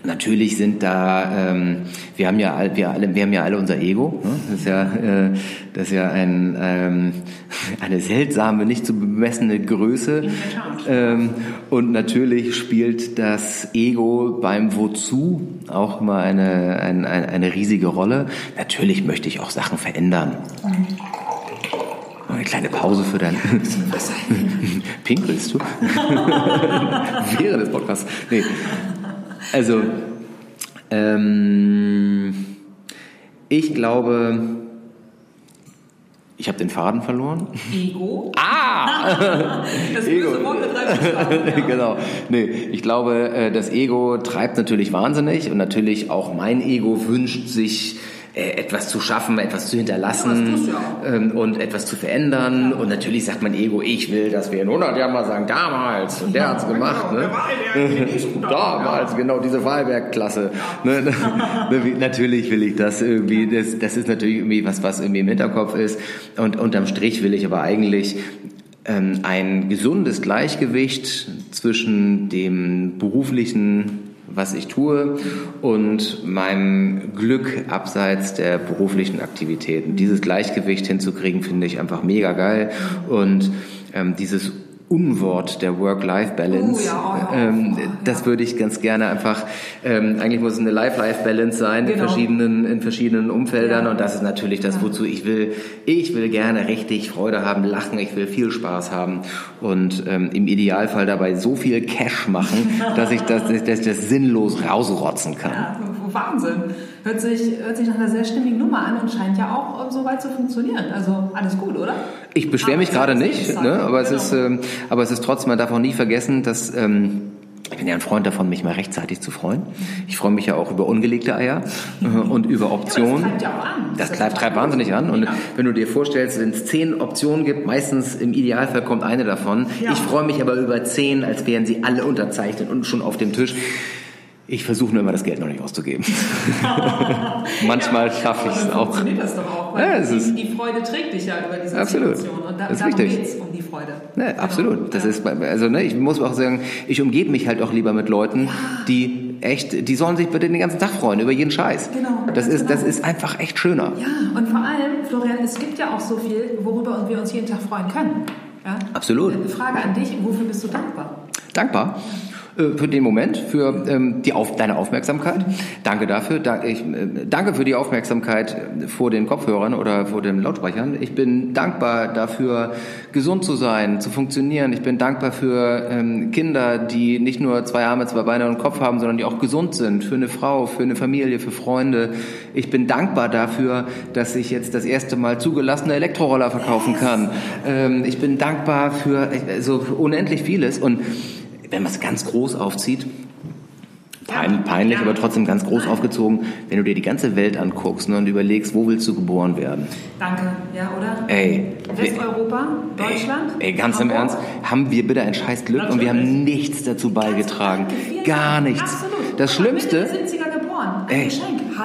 Natürlich sind da, ähm, wir haben ja alle, wir alle, wir haben ja alle unser Ego. Ne? Das ist ja, äh, das ist ja ein, ähm, eine seltsame, nicht zu bemessene Größe. Ähm, und natürlich spielt das Ego beim Wozu auch immer eine, eine, eine riesige Rolle. Natürlich möchte ich auch Sachen verändern. Eine kleine Pause für dein. Pinkelst du? Während des Podcasts. Nee. Also, ähm, ich glaube, ich habe den Faden verloren. Ego? Ah! das Ego. ja. genau. Nee, ich glaube, äh, das Ego treibt natürlich wahnsinnig und natürlich auch mein Ego wünscht sich etwas zu schaffen, etwas zu hinterlassen ja, ähm, und etwas zu verändern. Ja. Und natürlich sagt mein Ego, ich will, dass wir in 100 Jahren mal sagen, damals, und der ja, hat's gemacht. Genau, ne? damals, genau, diese Wahlberg-Klasse. Ne? ne natürlich will ich das irgendwie, das, das ist natürlich irgendwie was, was irgendwie im Hinterkopf ist. Und unterm Strich will ich aber eigentlich ähm, ein gesundes Gleichgewicht zwischen dem beruflichen was ich tue und meinem Glück abseits der beruflichen Aktivitäten. Dieses Gleichgewicht hinzukriegen, finde ich einfach mega geil. Und ähm, dieses Unwort der Work-Life-Balance. Oh, ja, oh, ähm, das würde ich ganz gerne einfach, ähm, eigentlich muss es eine Life-Life-Balance sein Genau. in verschiedenen, in verschiedenen Umfeldern Ja. und das ist natürlich das, wozu ich will. Ich will gerne richtig Freude haben, lachen, ich will viel Spaß haben und ähm, im Idealfall dabei so viel Cash machen, dass ich das, dass ich das sinnlos rausrotzen kann. Ja, Wahnsinn. Hört sich, hört sich nach einer sehr stimmigen Nummer an und scheint ja auch äh, so weit zu funktionieren. Also alles gut, oder? Ich beschwere mich gerade das nicht, ne? aber, es genau. ist, ähm, aber es ist trotzdem, man darf auch nie vergessen, dass ähm, ich bin ja ein Freund davon, mich mal rechtzeitig zu freuen. Ich freue mich ja auch über ungelegte Eier äh, und über Optionen. treibt ja auch an. Das Das treibt, treibt wahnsinnig an. Und Ja. wenn du dir vorstellst, wenn es zehn Optionen gibt, meistens im Idealfall kommt eine davon. Ja. Ich freue mich aber über zehn, als wären sie alle unterzeichnet und schon auf dem Tisch. Ich versuche nur immer das Geld noch nicht auszugeben. Manchmal schaffe ich es auch. das doch auch, weil Ja, es die, ist- die Freude trägt dich ja über diese Absolut. Situation. Und da, Das ist darum richtig. geht's um die Freude. Ne, Genau. absolut. Das Ja. ist, also ne, ich muss auch sagen, ich umgebe mich halt auch lieber mit Leuten, die echt, die sollen sich bitte den ganzen Tag freuen über jeden Scheiß. Genau, Das ist, das genau. ist einfach echt schöner. Ja, und vor allem, Florian, es gibt ja auch so viel, worüber wir uns jeden Tag freuen können. Ja? Absolut. Eine Frage an dich, wofür bist du dankbar? Dankbar äh, für den Moment, für ähm, die auf, deine Aufmerksamkeit. Danke dafür. Da, ich, äh, danke für die Aufmerksamkeit äh, vor den Kopfhörern oder vor den Lautsprechern. Ich bin dankbar dafür, gesund zu sein, zu funktionieren. Ich bin dankbar für ähm, Kinder, die nicht nur zwei Arme, zwei Beine und Kopf haben, sondern die auch gesund sind. Für eine Frau, für eine Familie, für Freunde. Ich bin dankbar dafür, dass ich jetzt das erste Mal zugelassene Elektroroller verkaufen kann. Ähm, ich bin dankbar für äh, so unendlich vieles und wenn man es ganz groß aufzieht, pein, peinlich, Ja. aber trotzdem ganz groß aufgezogen, wenn du dir die ganze Welt anguckst ne, und überlegst, wo willst du geboren werden? Danke, ja, oder? Ey, Westeuropa, Deutschland? Ey, ganz im Hamburg? Ernst, haben wir bitte ein scheiß Glück und wir haben nichts dazu beigetragen. Gar nichts. Absolut. Das Schlimmste, Mitte der 70er geboren. Ein ey?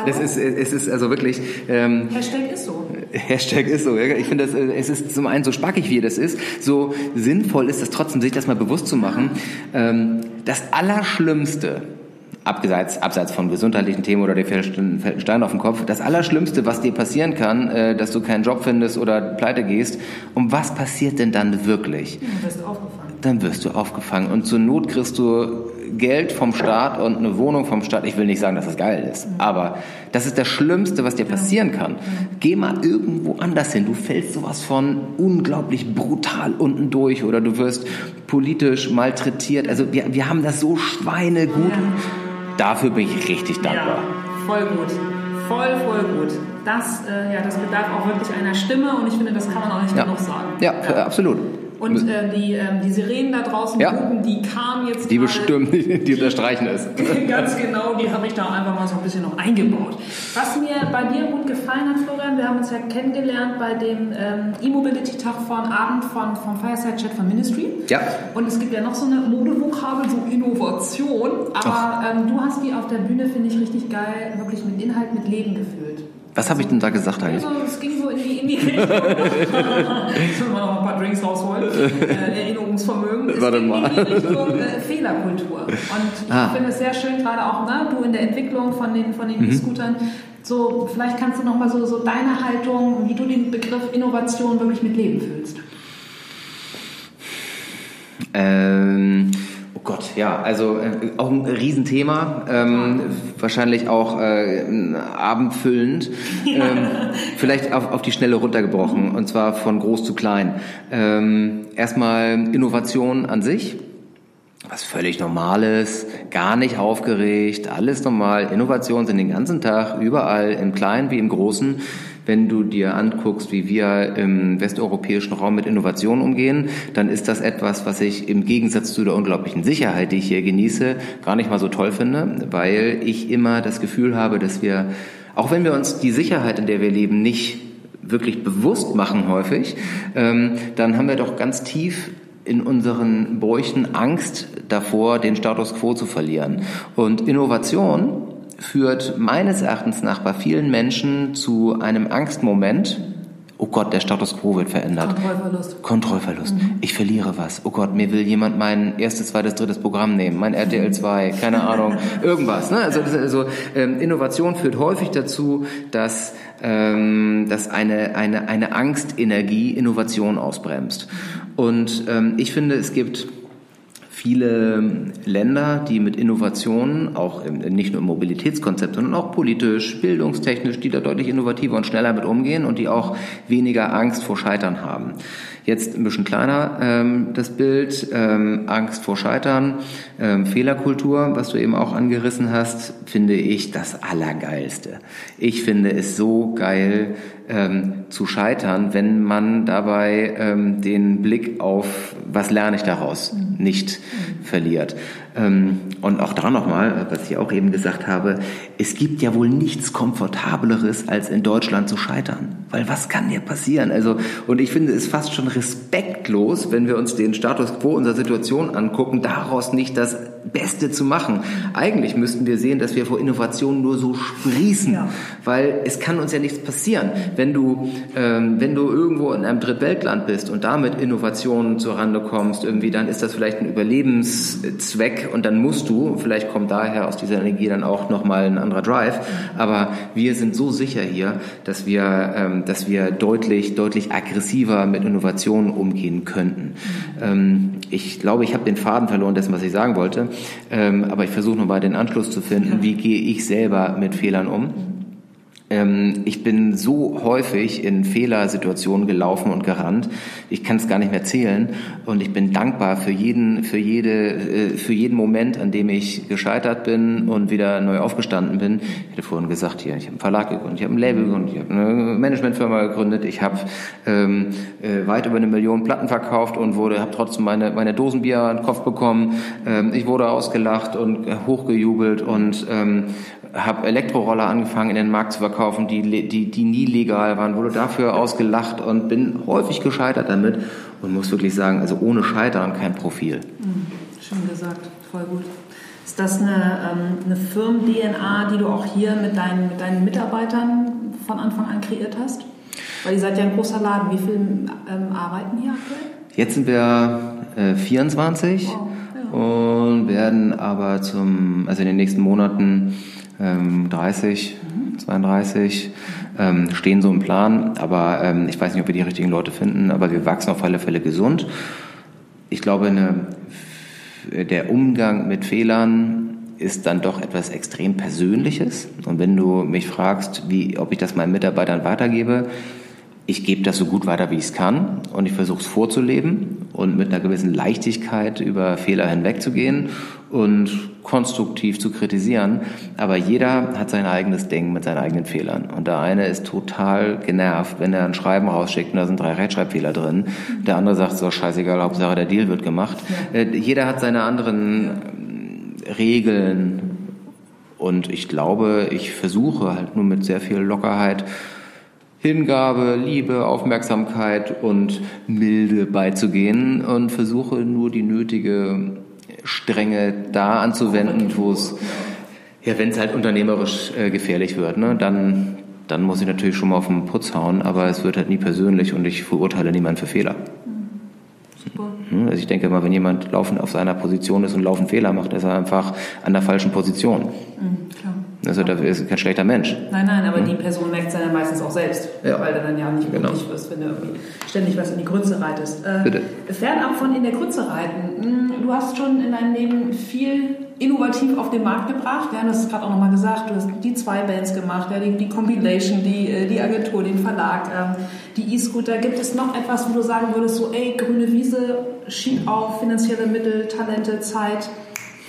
Das ist, es ist also wirklich, ähm, Hashtag ist so. Hashtag ist so. Ich finde, äh, es ist zum einen so spackig, wie das ist, so sinnvoll ist es trotzdem, sich das mal bewusst zu machen. Ähm, das Allerschlimmste, abseits, abseits von gesundheitlichen Themen oder der fällt ein Stein auf den Kopf, das Allerschlimmste, was dir passieren kann, äh, dass du keinen Job findest oder pleite gehst, und was passiert denn dann wirklich? Ja, du bist aufgefangen. Dann wirst du aufgefangen und zur Not kriegst du Geld vom Staat und eine Wohnung vom Staat. Ich will nicht sagen, dass das geil ist, aber das ist das Schlimmste, was dir passieren kann. Geh mal irgendwo anders hin. Du fällst sowas von unglaublich brutal unten durch oder du wirst politisch malträtiert. Also wir, wir haben das so schweinegut. Dafür bin ich richtig dankbar. Ja, voll gut. Voll, voll gut. Das, äh, ja, das bedarf auch wirklich einer Stimme und ich finde, das kann man auch nicht Ja, genug sagen. ja, äh, absolut. Und äh, die, ähm, die Sirenen da draußen, Ja. Hupen, die kamen jetzt Die gerade- bestimmen, die unterstreichen es. Ganz genau, die habe ich da einfach mal so ein bisschen noch eingebaut. Was mir bei dir gut gefallen hat, Florian, wir haben uns ja kennengelernt bei dem ähm, E-Mobility-Tag von Abend von, vom Fireside Chat von Ministry. Ja. Und es gibt ja noch so eine Modevokabel, so Innovation. Aber ähm, du hast die auf der Bühne, finde ich, richtig geil, wirklich mit Inhalt, mit Leben gefüllt. Was habe ich denn da gesagt eigentlich? Also, es ging so in die, in die Richtung. Sollen wir noch ein paar Drinks rausholen? Äh, Erinnerungsvermögen. Es Warte ging mal. in die Richtung äh, Fehlerkultur. Und ich Ah. finde es sehr schön, gerade auch ne, du in der Entwicklung von den, von Mhm. den E-Scootern. So, vielleicht kannst du noch mal so, so deine Haltung, wie du den Begriff Innovation wirklich mit Leben füllst. Ähm, Gott, ja, also äh, auch ein Riesenthema, ähm, wahrscheinlich auch äh, abendfüllend, ähm, vielleicht auf, auf die Schnelle runtergebrochen, und zwar von groß zu klein. Ähm, erstmal Innovation an sich, was völlig Normales, gar nicht aufgeregt, alles normal. Innovationen sind den ganzen Tag überall, im Kleinen wie im Großen. Wenn du dir anguckst, wie wir im westeuropäischen Raum mit Innovationen umgehen, dann ist das etwas, was ich im Gegensatz zu der unglaublichen Sicherheit, die ich hier genieße, gar nicht mal so toll finde, weil ich immer das Gefühl habe, dass wir, auch wenn wir uns die Sicherheit, in der wir leben, nicht wirklich bewusst machen häufig, ähm, dann haben wir doch ganz tief in unseren Bräuchen Angst davor, den Status quo zu verlieren. Und Innovation führt meines Erachtens nach bei vielen Menschen zu einem Angstmoment. Oh Gott, der Status quo wird verändert. Kontrollverlust. Kontrollverlust. Ich verliere was. Oh Gott, mir will jemand mein erstes, zweites, drittes Programm nehmen, mein RTL 2, keine Ahnung, irgendwas. Ne? Also, also ähm, Innovation führt häufig dazu, dass, ähm, dass eine, eine, eine Angstenergie Innovation ausbremst. Und ähm, ich finde, es gibt viele Länder, die mit Innovationen, auch nicht nur im Mobilitätskonzept, sondern auch politisch, bildungstechnisch, die da deutlich innovativer und schneller mit umgehen und die auch weniger Angst vor Scheitern haben. Jetzt ein bisschen kleiner ähm, das Bild, ähm, Angst vor Scheitern, ähm, Fehlerkultur, was du eben auch angerissen hast, finde ich das Allergeilste. Ich finde es so geil ähm, zu scheitern, wenn man dabei ähm, den Blick auf, was lerne ich daraus, mhm. nicht verliert. Ähm, und auch da nochmal, was ich auch eben gesagt habe, es gibt ja wohl nichts Komfortableres, als in Deutschland zu scheitern. Weil was kann dir passieren? Also, und ich finde es fast schon respektlos, wenn wir uns den Status quo unserer Situation angucken, daraus nicht das Beste zu machen. Eigentlich müssten wir sehen, dass wir vor Innovation nur so sprießen, ja. weil es kann uns ja nichts passieren. Wenn du, ähm, wenn du irgendwo in einem Drittweltland bist und damit Innovationen zur Rande kommst, irgendwie, dann ist das vielleicht ein Überlebenszweck und dann musst du, vielleicht kommt daher aus dieser Energie dann auch nochmal ein anderer Drive, aber wir sind so sicher hier, dass wir, ähm, dass wir deutlich, deutlich aggressiver mit Innovationen umgehen könnten. Ähm, ich glaube, ich habe den Faden verloren dessen, was ich sagen wollte, ähm, aber ich versuche nochmal den Anschluss zu finden, wie gehe ich selber mit Fehlern um. Ähm, ich bin so häufig in Fehlersituationen gelaufen und gerannt. Ich kann es gar nicht mehr zählen. Und ich bin dankbar für jeden, für jede, äh, für jeden Moment, an dem ich gescheitert bin und wieder neu aufgestanden bin. Ich hatte vorhin gesagt, hier, ich habe einen Verlag gegründet, ich habe ein Label gegründet, ich habe eine Managementfirma gegründet, ich habe ähm, äh, weit über eine Million Platten verkauft und wurde, habe trotzdem meine, meine Dosenbier an den Kopf bekommen. Ähm, ich wurde ausgelacht und hochgejubelt und ähm, habe Elektroroller angefangen in den Markt zu verkaufen, die, die, die nie legal waren, wurde dafür ausgelacht und bin häufig gescheitert damit und muss wirklich sagen, also ohne Scheitern kein Profil. Mhm, schön gesagt, voll gut. Ist das eine, ähm, eine Firmen-DNA, die du auch hier mit deinen, mit deinen Mitarbeitern von Anfang an kreiert hast? Weil ihr seid ja ein großer Laden. Wie viele ähm, arbeiten hier aktuell? Jetzt sind wir äh, 24 wow, ja. und werden aber zum, also in den nächsten Monaten ähm, 30, 32 ähm, stehen so im Plan. Aber ähm, ich weiß nicht, ob wir die richtigen Leute finden, aber wir wachsen auf alle Fälle gesund. Ich glaube, eine, der Umgang mit Fehlern ist dann doch etwas extrem Persönliches. Und wenn du mich fragst, wie, ob ich das meinen Mitarbeitern weitergebe, ich gebe das so gut weiter, wie ich es kann und ich versuche es vorzuleben und mit einer gewissen Leichtigkeit über Fehler hinwegzugehen und konstruktiv zu kritisieren. Aber jeder hat sein eigenes Ding mit seinen eigenen Fehlern. Und der eine ist total genervt, wenn er ein Schreiben rausschickt und da sind drei Rechtschreibfehler drin. Der andere sagt so, scheißegal, Hauptsache der Deal wird gemacht. Äh, jeder hat seine anderen Regeln. Und ich glaube, ich versuche halt nur mit sehr viel Lockerheit Hingabe, Liebe, Aufmerksamkeit und Milde beizugehen und versuche nur die nötige Strenge da anzuwenden, wo es, ja, wenn es halt unternehmerisch äh, gefährlich wird, ne, dann, dann muss ich natürlich schon mal auf den Putz hauen, aber es wird halt nie persönlich und ich verurteile niemanden für Fehler. Hm, also ich denke mal, wenn jemand laufend auf seiner Position ist und laufend Fehler macht, ist er einfach an der falschen Position. Mhm, klar. Also da ist kein schlechter Mensch. Nein, nein, aber hm? die Person merkt es dann meistens auch selbst, ja. weil du dann ja nicht genau. wirst, wenn du irgendwie ständig was in die Grütze reitest. Äh, Bitte. Fernab von in der Grütze reiten. Hm, du hast schon in deinem Leben viel innovativ auf den Markt gebracht. Ja, das hast gerade auch nochmal gesagt. Du hast die zwei Bands gemacht, ja, die, die Compilation, die, äh, die Agentur, den Verlag, ähm, die E-Scooter. Gibt es noch etwas, wo du sagen würdest, so, ey, grüne Wiese, schieb auf, finanzielle Mittel, Talente, Zeit?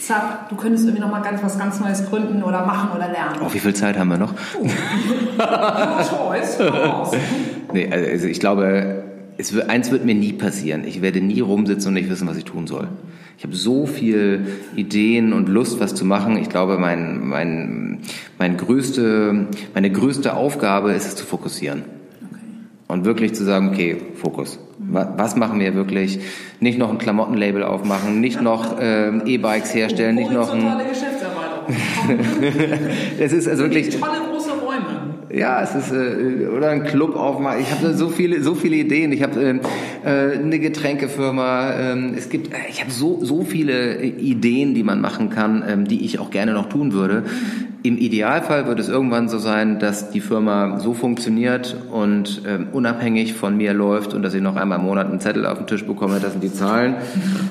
Zack, du könntest irgendwie nochmal ganz was ganz Neues gründen oder machen oder lernen. Oh, wie viel Zeit haben wir noch? Oh. nee, also ich glaube, es wird, eins wird mir nie passieren. Ich werde nie rumsitzen und nicht wissen, was ich tun soll. Ich habe so viel Ideen und Lust, was zu machen. Ich glaube, mein, mein, mein größte, meine größte Aufgabe ist es zu fokussieren. Und wirklich zu sagen, okay, Fokus. Was machen wir wirklich? Nicht noch ein Klamottenlabel aufmachen, nicht noch äh, E-Bikes herstellen, nicht noch ein... es ist also wirklich... Tolle große Räume. Ja, es ist äh, oder ein Club aufmachen. Ich habe so viele, so viele Ideen. Ich habe äh, äh, eine Getränkefirma. Äh, es gibt, ich habe so so viele Ideen, die man machen kann, äh, die ich auch gerne noch tun würde Im Idealfall wird es irgendwann so sein, dass die Firma so funktioniert und ähm, unabhängig von mir läuft und dass ich noch einmal im Monat einen Zettel auf den Tisch bekomme, das sind die Zahlen.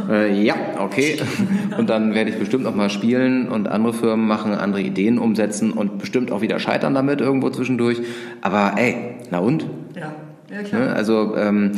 Äh, ja, okay. Und dann werde ich bestimmt noch mal spielen und andere Firmen machen, andere Ideen umsetzen und bestimmt auch wieder scheitern damit irgendwo zwischendurch. Aber ey, na und? Ja, ja klar. Ne? Also ähm,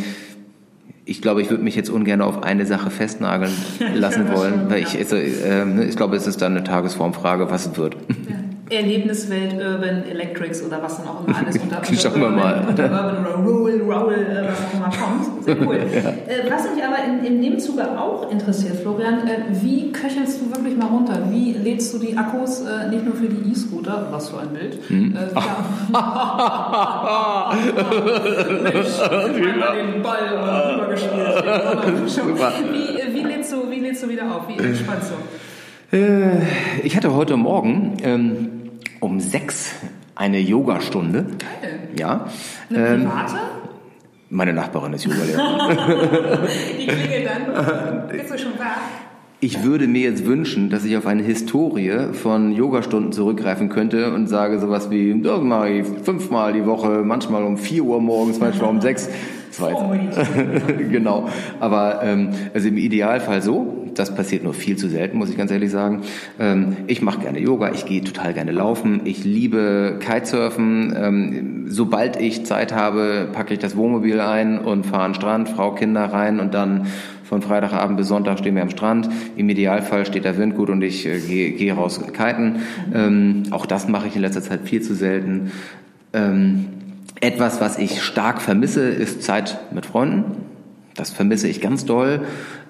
ich glaube, ich würde mich jetzt ungern auf eine Sache festnageln lassen wollen, weil ich, also, äh, ich glaube, es ist dann eine Tagesformfrage, was es wird. Ja. Erlebniswelt, Urban, Electrics oder was dann auch immer alles unter, unter Schauen wir mal. Unter Urban oder Rural, Rural, äh, was auch immer kommt. Sehr cool. ja. Äh, was mich aber in, in dem Zuge auch interessiert, Florian, äh, wie köchelst du wirklich mal runter? Wie lädst du die Akkus nicht nur für die E-Scooter, was für ein Bild? Hm. Äh, Mensch, den Ball rübergespielt. Wie, wie, lädst du, wie lädst du wieder auf? Wie entspannst du? Ich hatte heute Morgen ähm, um sechs eine Yogastunde. Geil. Ja. Eine ähm, private? Meine Nachbarin ist Yogalehrerin. Die klingelt dann. Bist du schon wach? Ich würde mir jetzt wünschen, dass ich auf eine Historie von Yogastunden zurückgreifen könnte und sage sowas wie, das mache ich fünfmal die Woche, manchmal um vier Uhr morgens, manchmal um sechs. genau. Aber ähm, also im Idealfall so. Das passiert nur viel zu selten, muss ich ganz ehrlich sagen. Ähm, ich mache gerne Yoga, ich gehe total gerne laufen, ich liebe Kitesurfen. Ähm, sobald ich Zeit habe, packe ich das Wohnmobil ein und fahre an den Strand, Frau, Kinder rein und dann von Freitagabend bis Sonntag stehen wir am Strand. Im Idealfall steht der Wind gut und ich äh, gehe geh raus kiten. Ähm, auch das mache ich in letzter Zeit viel zu selten. Ähm, etwas, was ich stark vermisse, ist Zeit mit Freunden. Das vermisse ich ganz doll.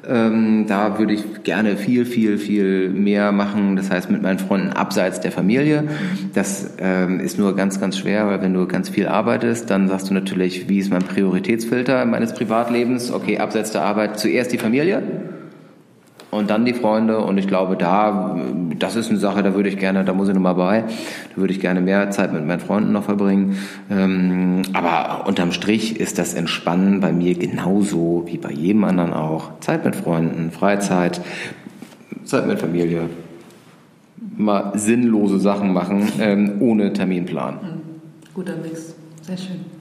Ähm, da würde ich gerne viel, viel, viel mehr machen. Das heißt, mit meinen Freunden abseits der Familie. Das ähm, ist nur ganz, ganz schwer, weil wenn du ganz viel arbeitest, dann sagst du natürlich, wie ist mein Prioritätsfilter meines Privatlebens? Okay, abseits der Arbeit zuerst die Familie und dann die Freunde. Und ich glaube, da, das ist eine Sache, da würde ich gerne, da muss ich nochmal bei, da würde ich gerne mehr Zeit mit meinen Freunden noch verbringen. Ähm, aber unterm Strich ist das Entspannen bei mir genauso wie bei jedem anderen auch. Zeit mit Freunden, Freizeit, Zeit mit Familie. Mal sinnlose Sachen machen, ähm, ohne Terminplan. Mhm. Guter Mix. Sehr schön.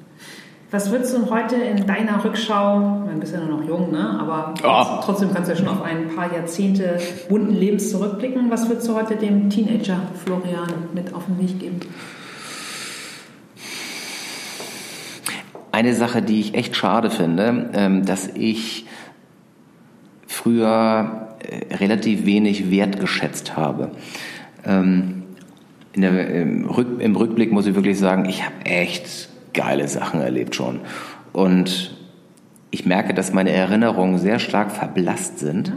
Was würdest du heute in deiner Rückschau, du bist ja nur noch jung, ne? aber oh. trotzdem kannst du ja schon auf ein paar Jahrzehnte bunten Lebens zurückblicken. Was würdest du heute dem Teenager Florian mit auf den Weg geben? Eine Sache, die ich echt schade finde, ähm, dass ich früher äh, relativ wenig wertgeschätzt habe. Ähm, der, im, Rückblick muss ich wirklich sagen, ich habe echt geile Sachen erlebt schon. Und ich merke, dass meine Erinnerungen sehr stark verblasst sind.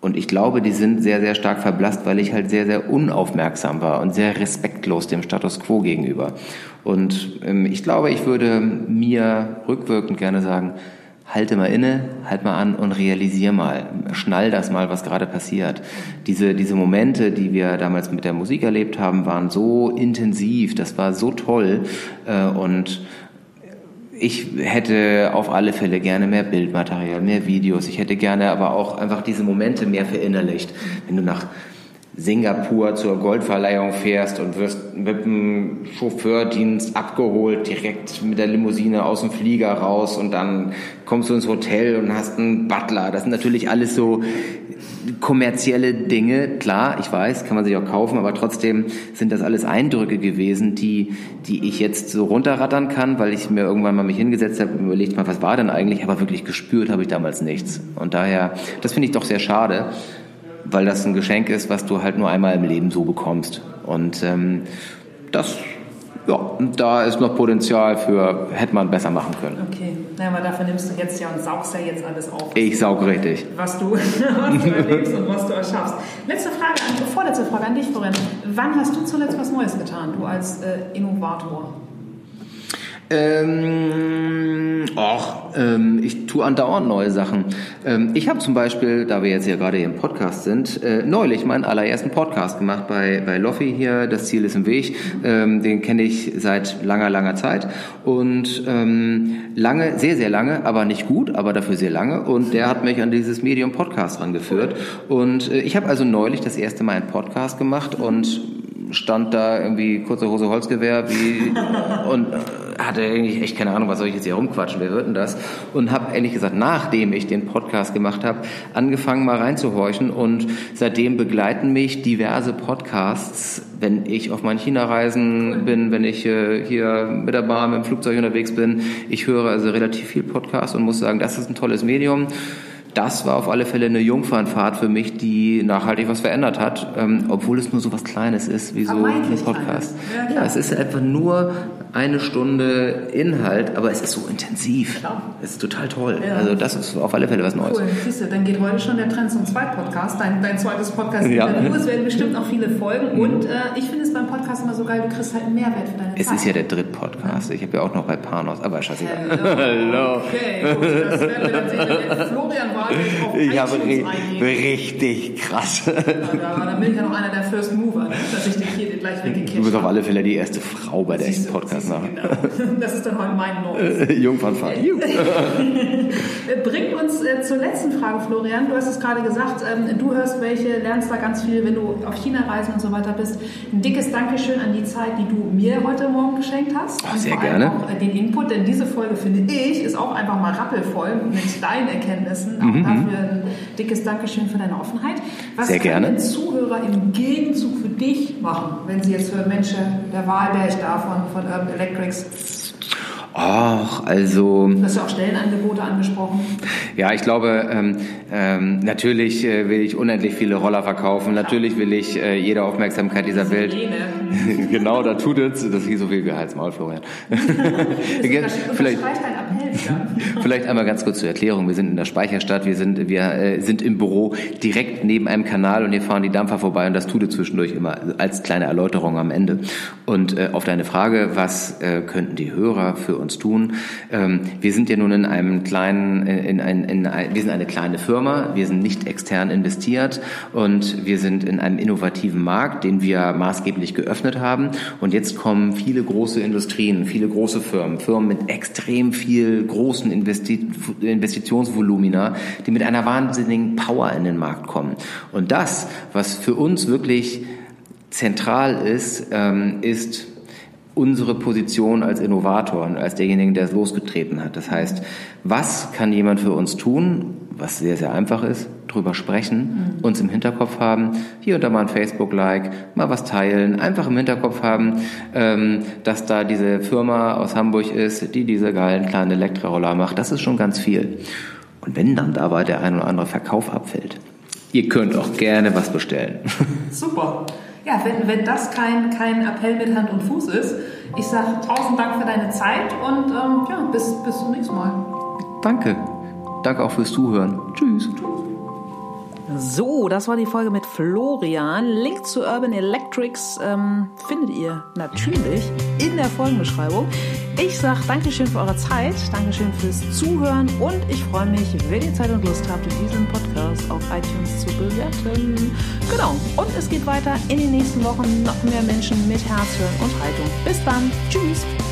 Und ich glaube, die sind sehr, sehr stark verblasst, weil ich halt sehr, sehr unaufmerksam war und sehr respektlos dem Status quo gegenüber. Und ähm, ich glaube, ich würde mir rückwirkend gerne sagen, halte mal inne, halt mal an und realisier mal, schnall das mal, was gerade passiert. Diese, diese Momente, die wir damals mit der Musik erlebt haben, waren so intensiv, das war so toll äh, und ich hätte auf alle Fälle gerne mehr Bildmaterial, mehr Videos. Ich hätte gerne aber auch einfach diese Momente mehr verinnerlicht. Wenn du nach Singapur zur Goldverleihung fährst und wirst mit dem Chauffeurdienst abgeholt, direkt mit der Limousine aus dem Flieger raus und dann kommst du ins Hotel und hast einen Butler. Das sind natürlich alles so kommerzielle Dinge. Klar, ich weiß, kann man sich auch kaufen, aber trotzdem sind das alles Eindrücke gewesen, die, die ich jetzt so runterrattern kann, weil ich mir irgendwann mal mich hingesetzt habe und überlegt mal, was war denn eigentlich, aber wirklich gespürt habe ich damals nichts. Und daher, das finde ich doch sehr schade weil das ein Geschenk ist, was du halt nur einmal im Leben so bekommst. Und ähm, das, ja, da ist noch Potenzial für, hätte man besser machen können. Okay, naja, aber dafür nimmst du jetzt ja und saugst ja jetzt alles auf. Ich saug richtig. Was du, was du erlebst und was du erschaffst. Letzte Frage, vorletzte Frage an dich, Florian. Wann hast du zuletzt was Neues getan, du als äh, Innovator? Ähm, och, ähm, ich tue andauernd neue Sachen. Ähm, ich habe zum Beispiel, da wir jetzt ja gerade hier im Podcast sind, äh, neulich meinen allerersten Podcast gemacht bei, bei Loffi hier, Das Ziel ist im Weg. Ähm, den kenne ich seit langer, langer Zeit. Und ähm, lange, sehr, sehr lange, aber nicht gut, aber dafür sehr lange. Und der hat mich an dieses Medium Podcast rangeführt. Und äh, ich habe also neulich das erste Mal einen Podcast gemacht und stand da irgendwie kurze Hose Holzgewehr wie und hatte eigentlich echt keine Ahnung, was soll ich jetzt hier rumquatschen, wer wird denn das? Und habe ehrlich gesagt, nachdem ich den Podcast gemacht habe, angefangen mal reinzuhorchen und seitdem begleiten mich diverse Podcasts, wenn ich auf meinen China-Reisen bin, wenn ich äh, hier mit der Bahn, mit dem Flugzeug unterwegs bin. Ich höre also relativ viel Podcast und muss sagen, das ist ein tolles Medium das war auf alle Fälle eine Jungfernfahrt für mich, die nachhaltig was verändert hat, ähm, obwohl es nur so was Kleines ist wie so ein Podcast. Ja, ja, es ist einfach nur eine Stunde Inhalt, aber es ist so intensiv. Klar. Es ist total toll. Ja. Also das ist auf alle Fälle was Neues. Cool, siehst du, dann geht heute schon der Trend zum Zweit-Podcast, dein, dein zweites Podcast. Ja. Es werden bestimmt noch viele Folgen mhm. und äh, ich finde es beim Podcast immer so geil, du kriegst halt einen Mehrwert für deine es Zeit. Es ist ja der Dritt-Podcast. Ich habe ja auch noch bei Panos, aber scheißegal. Hallo. Okay, gut, das werden wir dann sehen. Florian war ich habe richtig krass. Ja, da, bin ich ja noch einer der First Mover, ne? dass ich den hier gleich weggekickt Du bist auf alle Fälle die erste Frau bei der echten Podcast nach. Genau. Das ist dann heute mein Neues. Jungfernfahrt. Bringt uns äh, zur letzten Frage, Florian. Du hast es gerade gesagt, ähm, du hörst welche, lernst da ganz viel, wenn du auf China reisen und so weiter bist. Ein dickes Dankeschön an die Zeit, die du mir heute Morgen geschenkt hast. Oh, sehr gerne. Auch äh, den Input, denn diese Folge, finde ich, ist auch einfach mal rappelvoll mit deinen Erkenntnissen. Auch mhm. dafür ein dickes Dankeschön für deine Offenheit. Was Sehr gerne. können Zuhörer im Gegenzug für dich machen, wenn sie jetzt für Menschen der Wahlberg da von, von Urban Electrics Ach, also. Du hast ja auch Stellenangebote angesprochen. Ja, ich glaube, ähm, ähm, natürlich äh, will ich unendlich viele Roller verkaufen. Natürlich will ich äh, jede Aufmerksamkeit dieser Welt. genau, da tut es. Das ist wie so viel Gehaltsmaul, Florian. vielleicht, vielleicht einmal ganz kurz zur Erklärung. Wir sind in der Speicherstadt. Wir sind, wir äh, sind im Büro direkt neben einem Kanal und hier fahren die Dampfer vorbei und das tut es zwischendurch immer als kleine Erläuterung am Ende. Und äh, auf deine Frage, was äh, könnten die Hörer für uns tun. Ähm, wir sind ja nun in einem kleinen, in ein, in ein, wir sind eine kleine Firma, wir sind nicht extern investiert und wir sind in einem innovativen Markt, den wir maßgeblich geöffnet haben. Und jetzt kommen viele große Industrien, viele große Firmen, Firmen mit extrem viel großen Investi Investitionsvolumina, die mit einer wahnsinnigen Power in den Markt kommen. Und das, was für uns wirklich zentral ist, ähm, ist unsere Position als Innovator und als derjenige, der es losgetreten hat. Das heißt, was kann jemand für uns tun, was sehr, sehr einfach ist, drüber sprechen, mhm. uns im Hinterkopf haben, hier und da mal ein Facebook-Like, mal was teilen, einfach im Hinterkopf haben, ähm, dass da diese Firma aus Hamburg ist, die diese geilen kleinen Elektroroller macht. Das ist schon ganz viel. Und wenn dann dabei der ein oder andere Verkauf abfällt, ihr könnt auch gerne was bestellen. Super ja, wenn, wenn das kein, kein Appell mit Hand und Fuß ist, ich sage tausend Dank für deine Zeit und ähm, ja, bis, bis zum nächsten Mal. Danke. Danke auch fürs Zuhören. Tschüss. Tschüss. So, das war die Folge mit Florian. Link zu Urban Electrics ähm, findet ihr natürlich in der Folgenbeschreibung. Ich sage Dankeschön für eure Zeit, Dankeschön fürs Zuhören und ich freue mich, wenn ihr Zeit und Lust habt, diesen Podcast auf iTunes zu bewerten. Genau, und es geht weiter in den nächsten Wochen noch mehr Menschen mit Herz, Hören und Haltung. Bis dann, tschüss!